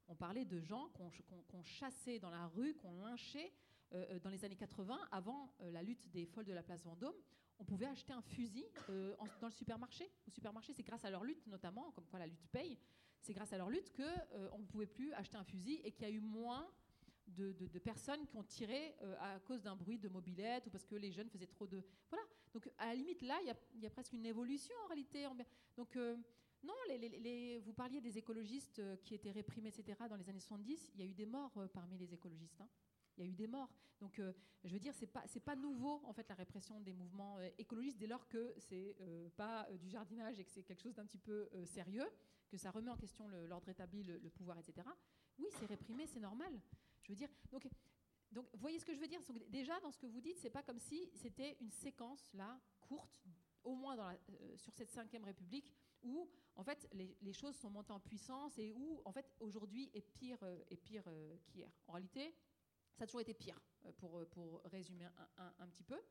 On parlait de gens qu'on chassait dans la rue, qu'on lynchait. Euh, euh, dans les années 80, avant la lutte des folles de la place Vendôme, on pouvait acheter un fusil dans le supermarché. Au supermarché, c'est grâce à leur lutte notamment, comme quoi la lutte paye, c'est grâce à leur lutte qu'on on ne pouvait plus acheter un fusil et qu'il y a eu moins de, personnes qui ont tiré euh, à cause d'un bruit de mobilette ou parce que les jeunes faisaient trop de... Voilà. Donc à la limite, là, il y a, presque une évolution en réalité. Donc euh, non, vous parliez des écologistes euh, qui étaient réprimés, etc. Dans les années 70, il y a eu des morts parmi les écologistes. hein. Il y a eu des morts. Donc, je veux dire, c'est pas c'est pas nouveau en fait la répression des mouvements écologistes dès lors que c'est euh, pas du jardinage et que c'est quelque chose d'un petit peu sérieux, que ça remet en question l'ordre établi, le pouvoir, etc. Oui, c'est réprimé, c'est normal. Je veux dire, donc. Donc, voyez ce que je veux dire? Donc, Déjà, dans ce que vous dites, c'est pas comme si c'était une séquence là courte, au moins euh, sur cette cinquième République, où en fait les, choses sont montées en puissance et où en fait aujourd'hui est pire, euh, pire euh, qu'hier. En réalité, ça a toujours été pire, pour, pour résumer un, un- petit peu.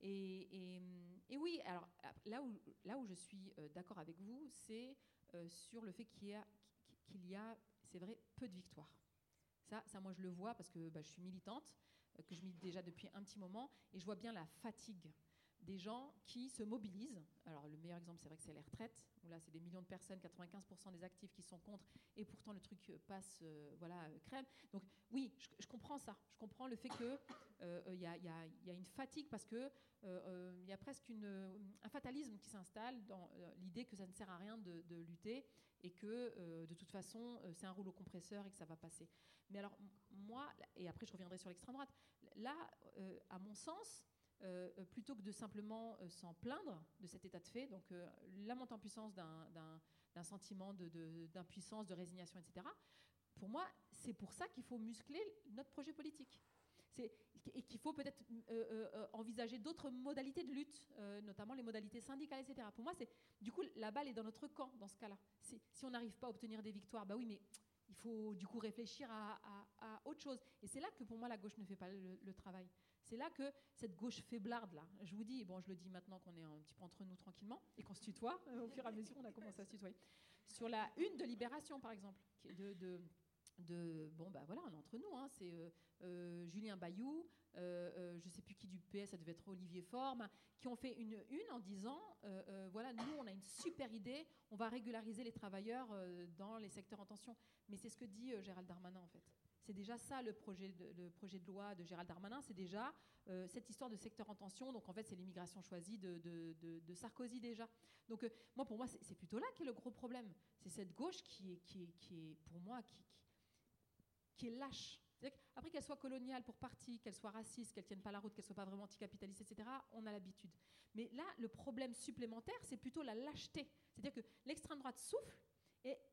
Et, et- et oui, alors là où, là où je suis d'accord avec vous, c'est sur le fait qu'il y a, qu'il y a c'est vrai, peu de victoires. Ça, ça, moi, je le vois parce que bah, je suis militante, euh, que je milite déjà depuis un petit moment, et je vois bien la fatigue des gens qui se mobilisent. Alors, le meilleur exemple, c'est vrai que c'est les retraites, là, c'est des millions de personnes, 95% des actifs qui sont contre, et pourtant le truc euh, passe, euh, voilà, euh, crème. Donc, oui, je, comprends ça. Je comprends le fait qu'il euh, y, a, une fatigue parce que il y a presque un fatalisme qui s'installe dans l'idée que ça ne sert à rien de, lutter et que de toute façon c'est un rouleau compresseur et que ça va passer. Mais alors moi, et après je reviendrai sur l'extrême droite, là, à mon sens, euh, euh, plutôt que de simplement euh, s'en plaindre de cet état de fait, donc la montée en puissance d'un- sentiment d'impuissance, de, résignation, etc., pour moi, c'est pour ça qu'il faut muscler notre projet politique. et qu'il faut peut-être envisager d'autres modalités de lutte, notamment les modalités syndicales, etc. Pour moi, c'est du coup la balle est dans notre camp dans ce cas-là. Si, on n'arrive pas à obtenir des victoires, bah oui, mais il faut du coup réfléchir à, autre chose. Et c'est là que pour moi la gauche ne fait pas le, travail. C'est là que cette gauche faiblarde là, je vous dis, bon je le dis maintenant qu'on est un petit peu entre nous tranquillement et qu'on se tutoie, au fur et à mesure on a commencé à se tutoyer. Sur la une de Libération par exemple, de, de de bon bah voilà on est entre nous hein, c'est euh, euh, Julien Bayou euh, je sais plus qui du PS ça devait être Olivier Forme qui ont fait une une en disant voilà nous on a une super idée on va régulariser les travailleurs dans les secteurs en tension mais c'est ce que dit Gérald Darmanin en fait c'est déjà ça le projet de, loi de Gérald Darmanin c'est déjà cette histoire de secteur en tension donc en fait c'est l'immigration choisie de, Sarkozy déjà donc moi pour moi c'est plutôt là qu'est le gros problème c'est cette gauche qui est, qui est, qui est pour moi qui qui est lâche. Après qu'elle soit coloniale pour partie, qu'elle soit raciste, qu'elle tienne pas la route, qu'elle soit pas vraiment anticapitaliste, etc., on a l'habitude. Mais là, le problème supplémentaire, c'est plutôt la lâcheté. C'est-à-dire que l'extrême droite souffle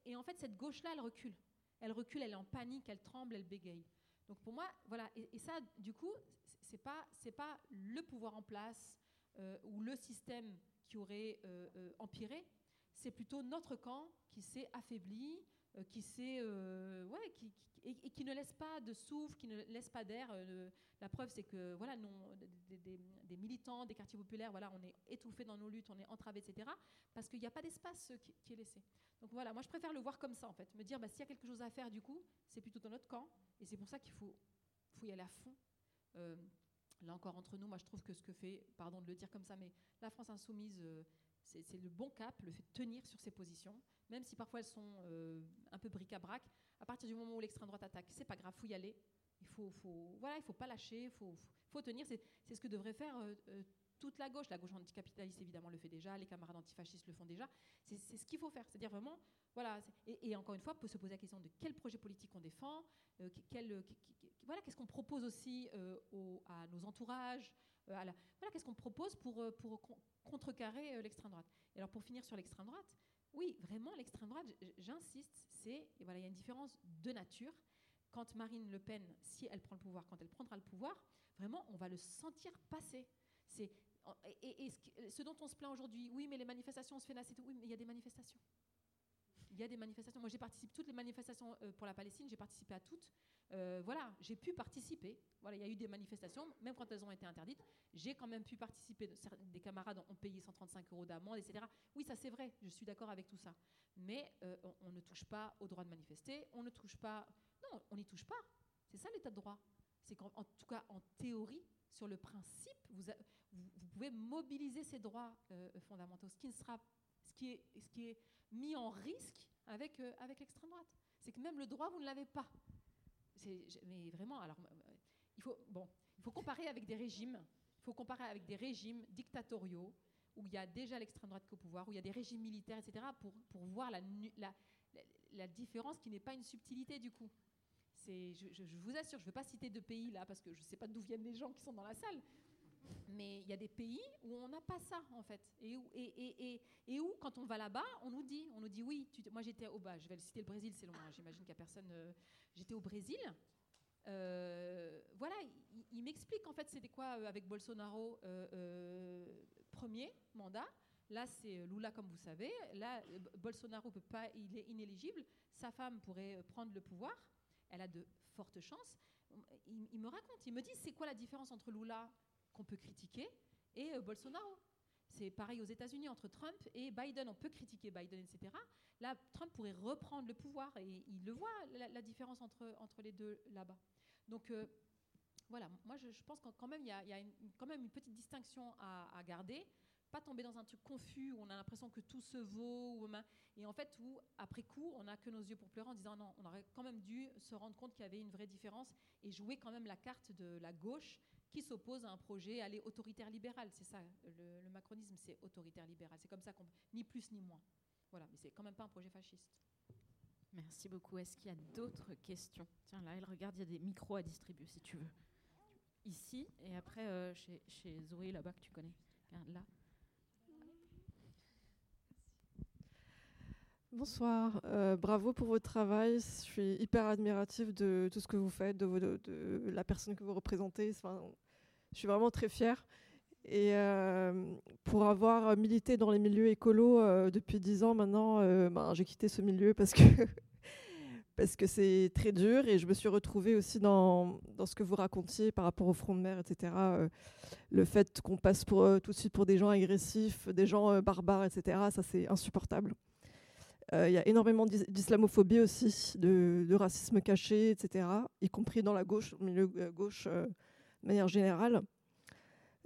et, en fait, cette gauche-là, elle recule. Elle recule, elle est en panique, elle tremble, elle bégaye. Donc pour moi, voilà. Et, ça, du coup, c'est pas c'est pas le pouvoir en place euh, ou le système qui aurait euh, euh, empiré. C'est plutôt notre camp qui s'est affaibli, euh, qui, euh, ne laisse pas de souffle, qui ne laisse pas d'air. Euh, la preuve, c'est que voilà, des, militants, des quartiers populaires, voilà, on est étouffés dans nos luttes, on est entravés, etc. Parce qu'il n'y a pas d'espace qui, est laissé. Donc voilà, moi je préfère le voir comme ça en fait, me dire bah, s'il y a quelque chose à faire du coup, c'est plutôt dans notre camp, et c'est pour ça qu'il faut, faut y aller à fond. là encore entre nous, moi je trouve que ce que fait, pardon de le dire comme ça, mais la France insoumise c'est le bon cap, le fait de tenir sur ses positions, même si parfois elles sont euh, un peu bric-à-brac. À partir du moment où l'extrême droite attaque, c'est pas grave, faut y aller. Il faut, faut voilà, il faut pas lâcher, faut, faut, tenir. C'est ce que devrait faire euh, euh, toute la gauche. La gauche anticapitaliste, évidemment, le fait déjà. Les camarades antifascistes le font déjà. C'est ce qu'il faut faire. C'est-à-dire vraiment, voilà. Et, encore une fois, peut se poser la question de quel projet politique on défend, qu'est-ce qu'on propose aussi à nos entourages, voilà, qu'est-ce qu'on propose pour, pour contrecarrer euh, l'extrême droite? Et alors pour finir sur l'extrême droite, oui, vraiment l'extrême droite, j'insiste, c'est voilà, il y a une différence de nature. Quand Marine Le Pen, si elle prend le pouvoir, quand elle prendra le pouvoir, vraiment, on va le sentir passer. C'est et, ce, dont on se plaint aujourd'hui, oui, mais les manifestations, on se fait nasser. Oui, mais il y a des manifestations. Il y a des manifestations. Moi, j'ai participé à toutes les manifestations euh, pour la Palestine. J'ai participé à toutes. Euh, voilà, j'ai pu participer. Voilà, il y a eu des manifestations, même quand elles ont été interdites. J'ai quand même pu participer. Des camarades ont payé 135 euros d'amende, etc. Oui, ça c'est vrai. Je suis d'accord avec tout ça. Mais euh, on, ne touche pas au droit de manifester. On ne touche pas. Non, on n'y touche pas. C'est ça l'état de droit. C'est qu'en tout cas, en théorie, sur le principe, vous, pouvez mobiliser ces droits fondamentaux, ce qui ne sera ce qui est, mis en risque euh, avec l'extrême droite. C'est que même le droit, vous ne l'avez pas. Mais vraiment, alors, euh, il faut, bon, il faut comparer avec des régimes. Il faut comparer avec des régimes dictatoriaux où il y a déjà l'extrême droite qui est au pouvoir, où il y a des régimes militaires, etc., pour, pour voir la, la, la, différence qui n'est pas une subtilité du coup. Je, je, je, vous assure, je ne veux pas citer de pays là, parce que je ne sais pas d'où viennent les gens qui sont dans la salle, mais il y a des pays où on n'a pas ça, en fait. Et où, quand on va là-bas, on nous dit, on nous dit oui. Moi, j'étais au bas. Je vais citer le Brésil, c'est long. Hein, j'imagine qu'il n'y a personne. Euh, j'étais au Brésil. Euh, voilà, il, m'explique en fait c'était quoi euh, avec Bolsonaro premier mandat. Là, c'est Lula, comme vous savez. Là, Bolsonaro peut pas, il est inéligible. Sa femme pourrait prendre le pouvoir. Elle a de fortes chances. Il me raconte, il me dit, c'est quoi la différence entre Lula qu'on peut critiquer, et euh, Bolsonaro. C'est pareil aux États-Unis entre Trump et Biden. On peut critiquer Biden, etc. Là, Trump pourrait reprendre le pouvoir et il le voit, la, différence entre, entre les deux là-bas. Donc euh, voilà, moi je, pense qu'en même il y a, quand même une petite distinction à, garder. Pas tomber dans un truc confus où on a l'impression que tout se vaut, et en fait où après coup on n'a que nos yeux pour pleurer en disant non, on aurait quand même dû se rendre compte qu'il y avait une vraie différence et jouer quand même la carte de la gauche qui s'oppose à un projet aller autoritaire libéral. C'est ça, le, macronisme, c'est autoritaire libéral. C'est comme ça qu'on ni plus ni moins. Voilà, mais c'est quand même pas un projet fasciste. Merci beaucoup. Est-ce qu'il y a d'autres questions? Tiens, là, elle regarde, il y a des micros à distribuer si tu veux. Ici, et après euh, chez, chez, Zoé, là-bas, que tu connais. Là. Bonsoir, euh, bravo pour votre travail. Je suis hyper admirative de tout ce que vous faites, de, la personne que vous représentez. Je suis vraiment très fière. Et euh, pour avoir milité dans les milieux écolos euh, depuis dix ans maintenant, ben, j'ai quitté ce milieu *laughs* parce que c'est très dur et je me suis retrouvée aussi dans, ce que vous racontiez par rapport au front de mer, etc. le fait qu'on passe tout de suite pour des gens agressifs, des gens barbares, etc. Ça, c'est insupportable. Euh, il y a énormément d'islamophobie aussi, de, racisme caché, etc., y compris dans la gauche, au milieu euh, gauche euh, de manière générale.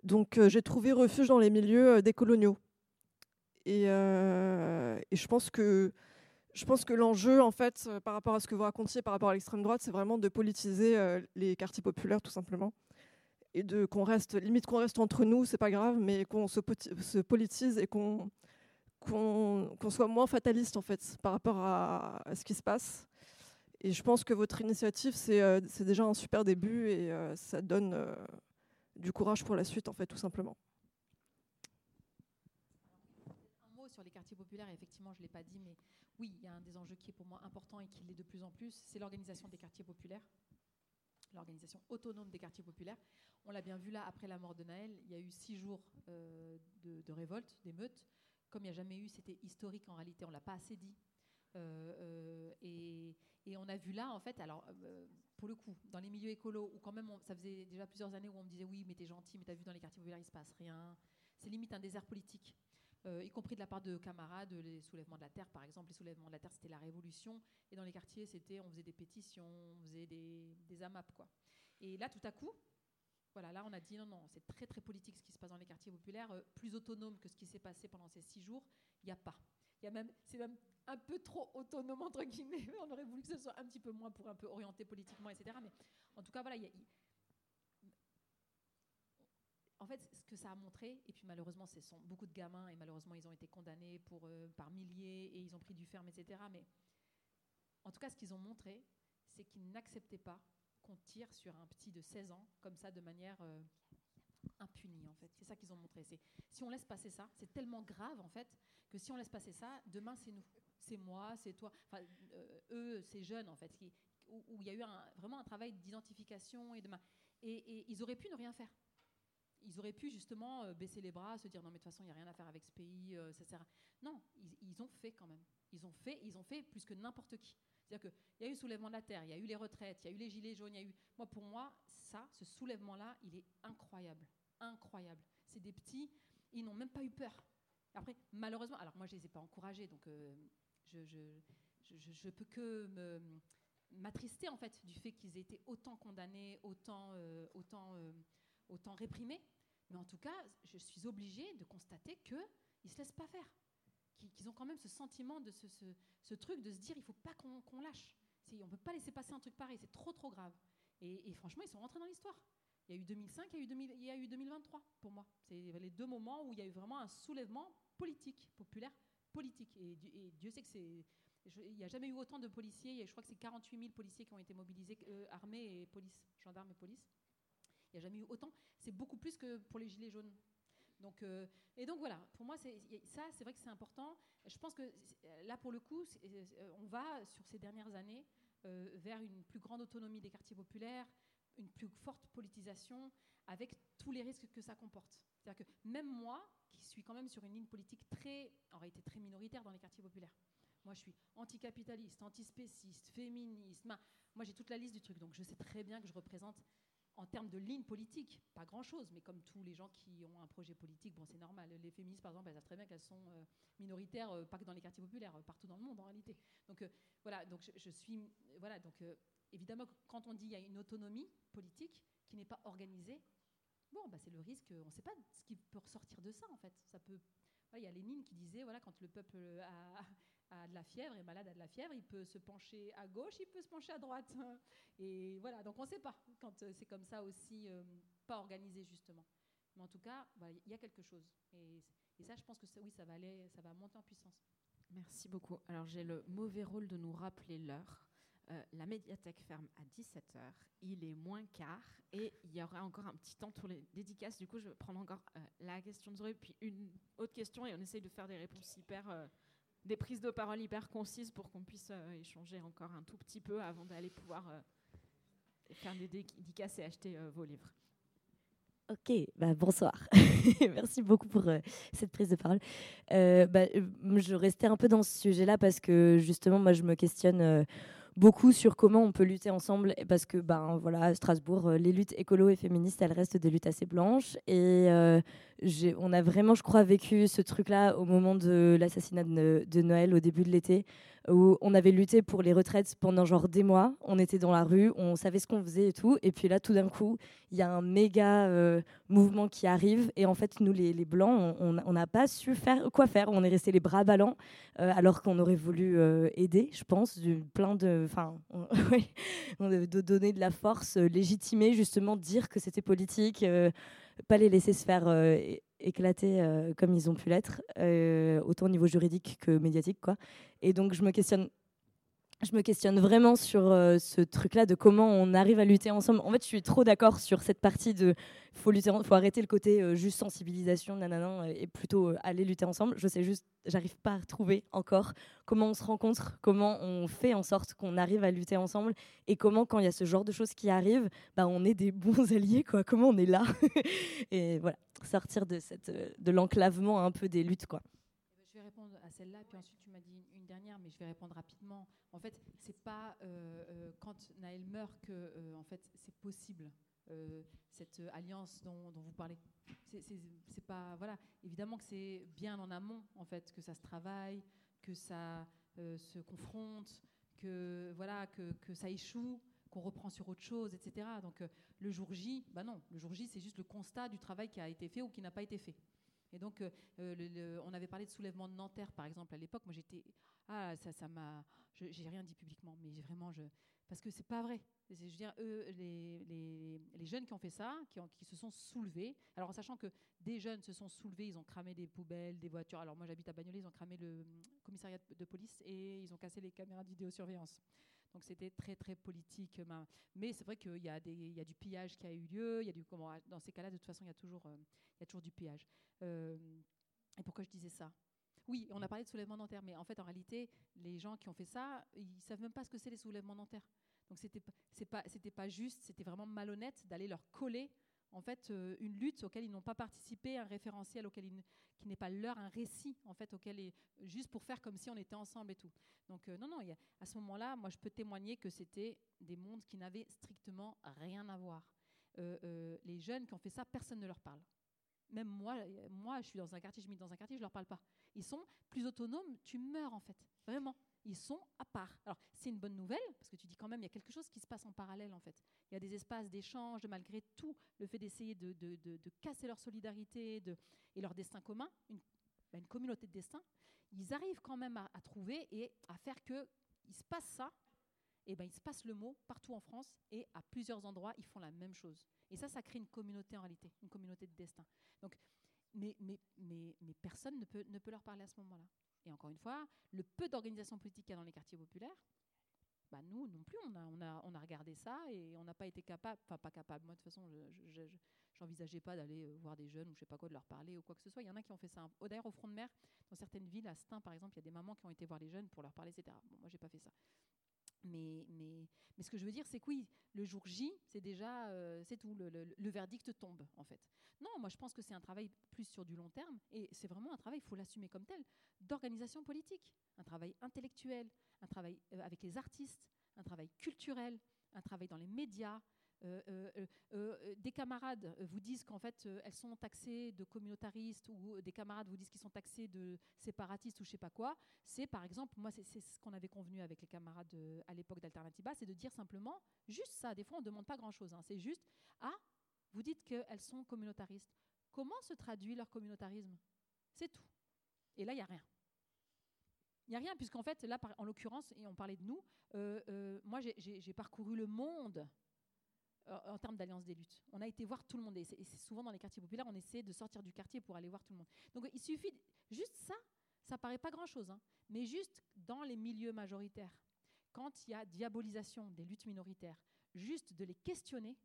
Donc j'ai trouvé refuge dans les milieux décoloniaux. Et, et, je pense que, je pense que l'enjeu, en fait, par rapport à ce que vous racontiez, par rapport à l'extrême droite, c'est vraiment de politiser les quartiers populaires, tout simplement. Et de qu'on reste, limite qu'on reste entre nous, c'est pas grave, mais qu'on se, se politise et qu'on qu'on soit moins fataliste en fait par rapport à, ce qui se passe. Et je pense que votre initiative, c'est euh, déjà un super début et euh, ça donne euh, du courage pour la suite, en fait, tout simplement. Un mot sur les quartiers populaires, effectivement, je ne l'ai pas dit, mais oui, il y a un des enjeux qui est pour moi important et qui l'est de plus en plus, c'est l'organisation des quartiers populaires, l'organisation autonome des quartiers populaires. On l'a bien vu là, après la mort de Naël, il y a eu six jours de, de révolte, d'émeutes comme il n'y a jamais eu, c'était historique en réalité, on ne l'a pas assez dit. Euh, euh, et, on a vu là, en fait, alors euh, pour le coup, dans les milieux écolos, où quand même, ça faisait déjà plusieurs années où on me disait oui, mais t'es gentil, mais t'as vu dans les quartiers populaires, il se passe rien. C'est limite un désert politique. y compris de la part de camarades, les soulèvements de la terre, par exemple. Les soulèvements de la terre, c'était la révolution. Et dans les quartiers, c'était, on faisait des pétitions, on faisait des, des AMAP, quoi. Et là, tout à coup, voilà, là, on a dit non, non, c'est très, très politique ce qui se passe dans les quartiers populaires, euh, plus autonome que ce qui s'est passé pendant ces six jours, il n'y a pas. Il y a même, c'est même un peu trop autonome, entre guillemets. *laughs* On aurait voulu que ce soit un petit peu moins pour un peu orienter politiquement, etc. Mais en tout cas, voilà, en fait, ce que ça a montré, et puis malheureusement, ce sont beaucoup de gamins, et malheureusement, ils ont été condamnés pour, euh, par milliers, et ils ont pris du ferme, etc. Mais en tout cas, ce qu'ils ont montré, c'est qu'ils n'acceptaient pas qu'on tire sur un petit de 16 ans comme ça de manière euh, impunie en fait. C'est ça qu'ils ont montré. C'est si on laisse passer ça, c'est tellement grave en fait que si on laisse passer ça, demain c'est nous, c'est moi, c'est toi. Enfin, euh, eux, ces jeunes en fait, où, il y a eu vraiment un travail d'identification et de et, ils auraient pu ne rien faire. Ils auraient pu justement euh, baisser les bras, se dire non mais de toute façon il n'y a rien à faire avec ce pays, ça sert. Non, ils, ils ont fait quand même. Ils ont fait, ils ont fait plus que n'importe qui. C'est-à-dire qu'il y a eu le soulèvement de la terre, il y a eu les retraites, il y a eu les gilets jaunes, il y a eu. Moi, pour moi, ça, ce soulèvement-là, il est incroyable. Incroyable. C'est des petits, ils n'ont même pas eu peur. Après, malheureusement, alors moi, je ne les ai pas encouragés, donc euh, je, je, peux que me m'attrister en fait du fait qu'ils aient été autant condamnés, autant, euh, euh, autant réprimés. Mais en tout cas, je suis obligée de constater qu'ils ne se laissent pas faire qu'ils ont quand même ce sentiment de ce, truc de se dire il faut pas qu'on lâche. On ne peut pas laisser passer un truc pareil, c'est trop trop grave. Et, franchement, ils sont rentrés dans l'histoire. Il y a eu 2005, il y a eu, il y a eu 2023 pour moi. C'est les deux moments où il y a eu vraiment un soulèvement politique, populaire, politique. Et, Dieu sait que c'est. Il n'y a jamais eu autant de policiers. Je crois que c'est 48 000 policiers qui ont été mobilisés, euh, armés et police, gendarmes et police. Il n'y a jamais eu autant. C'est beaucoup plus que pour les Gilets jaunes. Euh, et donc voilà, pour moi, ça, c'est vrai que c'est important. Je pense que là, pour le coup, euh, on va, sur ces dernières années, euh, vers une plus grande autonomie des quartiers populaires, une plus forte politisation, avec tous les risques que ça comporte. C'est-à-dire que même moi, qui suis quand même sur une ligne politique très, en réalité très minoritaire dans les quartiers populaires, moi, je suis anticapitaliste, antispéciste, féministe. Moi, j'ai toute la liste du truc. Donc, je sais très bien que je représente en termes de ligne politique, pas grand-chose, mais comme tous les gens qui ont un projet politique, bon, c'est normal. Les féministes, par exemple, elles savent très bien qu'elles sont euh, minoritaires, euh, pas que dans les quartiers populaires, euh, partout dans le monde en réalité. Donc voilà, donc je, suis, voilà, donc évidemment, quand on dit qu'il y a une autonomie politique qui n'est pas organisée, bon, bah, c'est le risque. On ne sait pas ce qui peut ressortir de ça en fait. Ça peut, il y a Lénine qui disait, voilà, quand le peuple a, a de la fièvre, est malade, a de la fièvre, il peut se pencher à gauche, il peut se pencher à droite. *laughs* Et voilà, donc on ne sait pas quand euh, c'est comme ça aussi, euh, pas organisé justement. Mais en tout cas, il y a quelque chose. Et, ça, je pense que oui, ça va, aller, ça va monter en puissance. Merci beaucoup. Alors j'ai le mauvais rôle de nous rappeler l'heure. Euh, la médiathèque ferme à 17h, il est moins quart et il y aura encore un petit temps pour les dédicaces. Du coup, je vais prendre encore la question de Zoé, puis une autre question et on essaye de faire des réponses hyper des prises de parole hyper concises pour qu'on puisse échanger encore un tout petit peu avant d'aller pouvoir faire des dédicaces et acheter vos livres. Ok, bah bonsoir. *laughs* Merci beaucoup pour cette prise de parole. Bah, je restais un peu dans ce sujet-là parce que justement, moi, je me questionne beaucoup sur comment on peut lutter ensemble parce que ben voilà à Strasbourg euh, les luttes écolo et féministes elles restent des luttes assez blanches et euh, on a vraiment je crois vécu ce truc là au moment de l'assassinat de, Noël au début de l'été où on avait lutté pour les retraites pendant genre des mois. On était dans la rue on savait ce qu'on faisait et tout. Et puis là tout d'un coup il y a un méga euh, mouvement qui arrive. Et en fait nous les, blancs on n'a pas su faire quoi faire. On est resté les bras ballants alors qu'on aurait voulu aider je pense du plein de enfin, *laughs* de donner de la force, euh, légitimer justement, dire que c'était politique, euh, pas les laisser se faire euh, éclater comme ils ont pu l'être, autant au niveau juridique que médiatique, quoi. Et donc je me questionne je me questionne vraiment sur euh, ce truc-là de comment on arrive à lutter ensemble. En fait, je suis trop d'accord sur cette partie de faut lutter, faut arrêter le côté euh, juste sensibilisation, nanana, et plutôt euh, aller lutter ensemble. Je sais juste, j'arrive pas à retrouver encore comment on se rencontre, comment on fait en sorte qu'on arrive à lutter ensemble, et comment quand il y a ce genre de choses qui arrivent, bah, on est des *laughs* bons alliés, quoi. Comment on est là, *laughs* et voilà, sortir de cette, de l'enclavement un peu des luttes, quoi. Eh ben, je vais répondre à celle-là, puis ensuite tu m'as dit une dernière, mais je vais répondre rapidement. En fait, c'est pas euh, euh, quand Naël meurt que euh, en fait c'est possible cette alliance dont, vous parlez. C'est pas voilà. Évidemment que c'est bien en amont en fait que ça se travaille, que ça se confronte, que voilà que, que ça échoue qu'on reprend sur autre chose, etc. Donc le jour J, bah non, le jour J, c'est juste le constat du travail qui a été fait ou qui n'a pas été fait. Et donc, on avait parlé de soulèvement de Nanterre, par exemple, à l'époque. Moi, j'étais. Ah, ça, ça m'a. J'ai rien dit publiquement, mais vraiment, parce que c'est pas vrai. Je veux dire, eux, les, jeunes qui ont fait ça, qui, qui, se sont soulevés, alors en sachant que des jeunes se sont soulevés, ils ont cramé des poubelles, des voitures. Alors moi, j'habite à Bagnolet, ils ont cramé le hum, commissariat de police et ils ont cassé les caméras de vidéosurveillance. Donc c'était très très politique. Ben, mais c'est vrai qu'il y, a du pillage qui a eu lieu. Il y a dans ces cas-là, de toute façon, il y a toujours, euh, du pillage. Euh, et pourquoi je disais ça? Oui, on a parlé de soulèvement dentaire, mais en fait, en réalité, les gens qui ont fait ça, ils savent même pas ce que c'est les soulèvements dentaires. Donc c'était pas pas juste, c'était vraiment malhonnête d'aller leur coller en fait euh, une lutte auquel ils n'ont pas participé, un référentiel auquel qui n'est pas leur, un récit en fait auquel est juste pour faire comme si on était ensemble et tout. Donc euh, non non, à ce moment-là, moi je peux témoigner que c'était des mondes qui n'avaient strictement rien à voir. Euh, les jeunes qui ont fait ça, personne ne leur parle. Même moi, moi, je suis dans un quartier, je mis dans un quartier, je leur parle pas. Ils sont plus autonomes, tu meurs en fait, vraiment. Ils sont à part. Alors c'est une bonne nouvelle parce que tu dis quand même il y a quelque chose qui se passe en parallèle en fait. Il y a des espaces d'échange, malgré tout le fait d'essayer de, casser leur solidarité et leur destin commun, une, bah, une, communauté de destin. Ils arrivent quand même à, trouver et à faire que il se passe ça. Et ben il se passe le mot partout en France et à plusieurs endroits ils font la même chose. Et ça, ça crée une communauté en réalité, une communauté de destin. Donc, mais, personne ne peut leur parler à ce moment-là. Et encore une fois, le peu d'organisations politiques qu'il y a dans les quartiers populaires, bah nous non plus, on a, on, a, on a regardé ça et on n'a pas été capable, enfin pas capable, moi de toute façon, je, j'envisageais pas d'aller euh, voir des jeunes ou je sais pas quoi, de leur parler ou quoi que ce soit. Il y en a qui ont fait ça. D'ailleurs, au front de mer, dans certaines villes, à Stein par exemple, il y a des mamans qui ont été voir les jeunes pour leur parler, etc. Bon, moi, j'ai pas fait ça. Mais, mais, mais, ce que je veux dire, c'est que oui, le jour J, c'est déjà, euh, c'est tout, le, verdict tombe, en fait. Non, moi je pense que c'est un travail plus sur du long terme, et c'est vraiment un travail, il faut l'assumer comme tel, d'organisation politique, un travail intellectuel, un travail euh, avec les artistes, un travail culturel, un travail dans les médias, des camarades vous disent qu'en fait elles sont taxées de communautaristes ou des camarades vous disent qu'ils sont taxés de séparatistes ou je sais pas quoi, c'est par exemple, moi c'est ce qu'on avait convenu avec les camarades à l'époque d'Alternativa, c'est de dire simplement juste ça. Des fois on ne demande pas grand chose, hein. c'est juste ah vous dites qu'elles sont communautaristes. Comment se traduit leur communautarisme? C'est tout. Et là il y a rien. Il n'y a rien, puisqu'en fait, là, en l'occurrence, et on parlait de nous, moi, j'ai parcouru le monde euh, en termes d'alliance des luttes. On a été voir tout le monde. Et c'est souvent dans les quartiers populaires, on essaie de sortir du quartier pour aller voir tout le monde. Donc il suffit, juste ça, ça paraît pas grand-chose, hein, mais juste dans les milieux majoritaires, quand il y a diabolisation des luttes minoritaires, juste de les questionner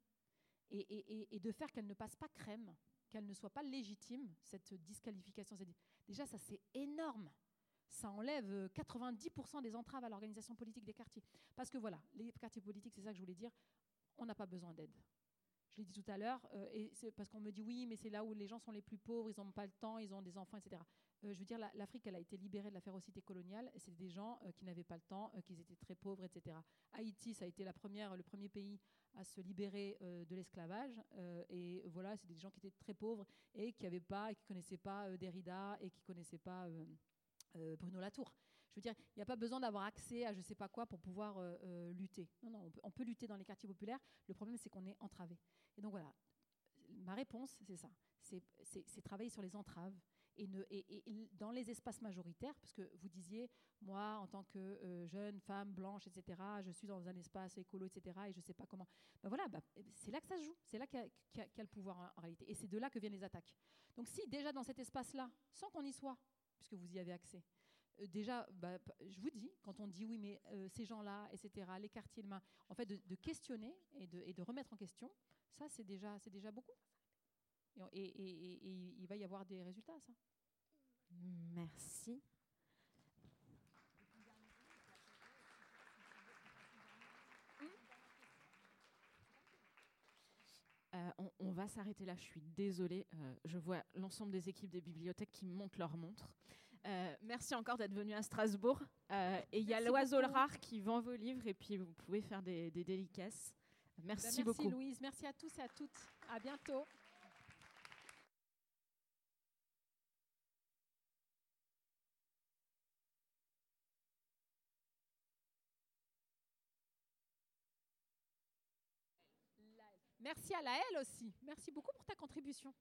et, de faire qu'elles ne passent pas crème, qu'elles ne soient pas légitimes, cette disqualification. Déjà, ça c'est énorme. ça enlève 90% des entraves à l'organisation politique des quartiers. Parce que voilà, les quartiers politiques, c'est ça que je voulais dire, on n'a pas besoin d'aide. Je l'ai dit tout à l'heure, euh, parce qu'on me dit oui, mais c'est là où les gens sont les plus pauvres, ils n'ont pas le temps, ils ont des enfants, etc. Euh, je veux dire, l'Afrique, elle a été libérée de la férocité coloniale, c'est des gens euh, qui n'avaient pas le temps, qui étaient très pauvres, etc. Haïti, ça a été le premier pays à se libérer de l'esclavage, et voilà, c'est des gens qui étaient très pauvres et qui qui connaissaient pas Derrida et qui connaissaient pas Bruno Latour. Je veux dire, il n'y a pas besoin d'avoir accès à je ne sais pas quoi pour pouvoir euh, euh, lutter. Non, non, on peut, lutter dans les quartiers populaires. Le problème, c'est qu'on est entravé. Et donc voilà, ma réponse, c'est ça. C'est travailler sur les entraves et, dans les espaces majoritaires, parce que vous disiez, moi, en tant que jeune femme blanche, etc., je suis dans un espace écolo, etc., et je ne sais pas comment. Ben voilà, ben, c'est là que ça se joue, c'est là qu'il y, a le pouvoir en réalité, et c'est de là que viennent les attaques. Donc si déjà dans cet espace-là, sans qu'on y soit, puisque vous y avez accès. Euh, déjà, bah, je vous dis, quand on dit oui, mais euh, ces gens-là, etc., les quartiers de main, en fait, de, questionner et de, et de, remettre en question, ça, c'est déjà, beaucoup. Et, il va y avoir des résultats, ça. Merci. Euh, on, va s'arrêter là. Je suis désolée. Je vois l'ensemble des équipes des bibliothèques qui montent leur montre. Euh, merci encore d'être venu à Strasbourg. et il y a l'oiseau rare qui vend vos livres et puis vous pouvez faire des, délicaces. Merci, beaucoup. Merci Louise. Merci à tous et à toutes. À bientôt. Merci à la L aussi. Merci beaucoup pour ta contribution.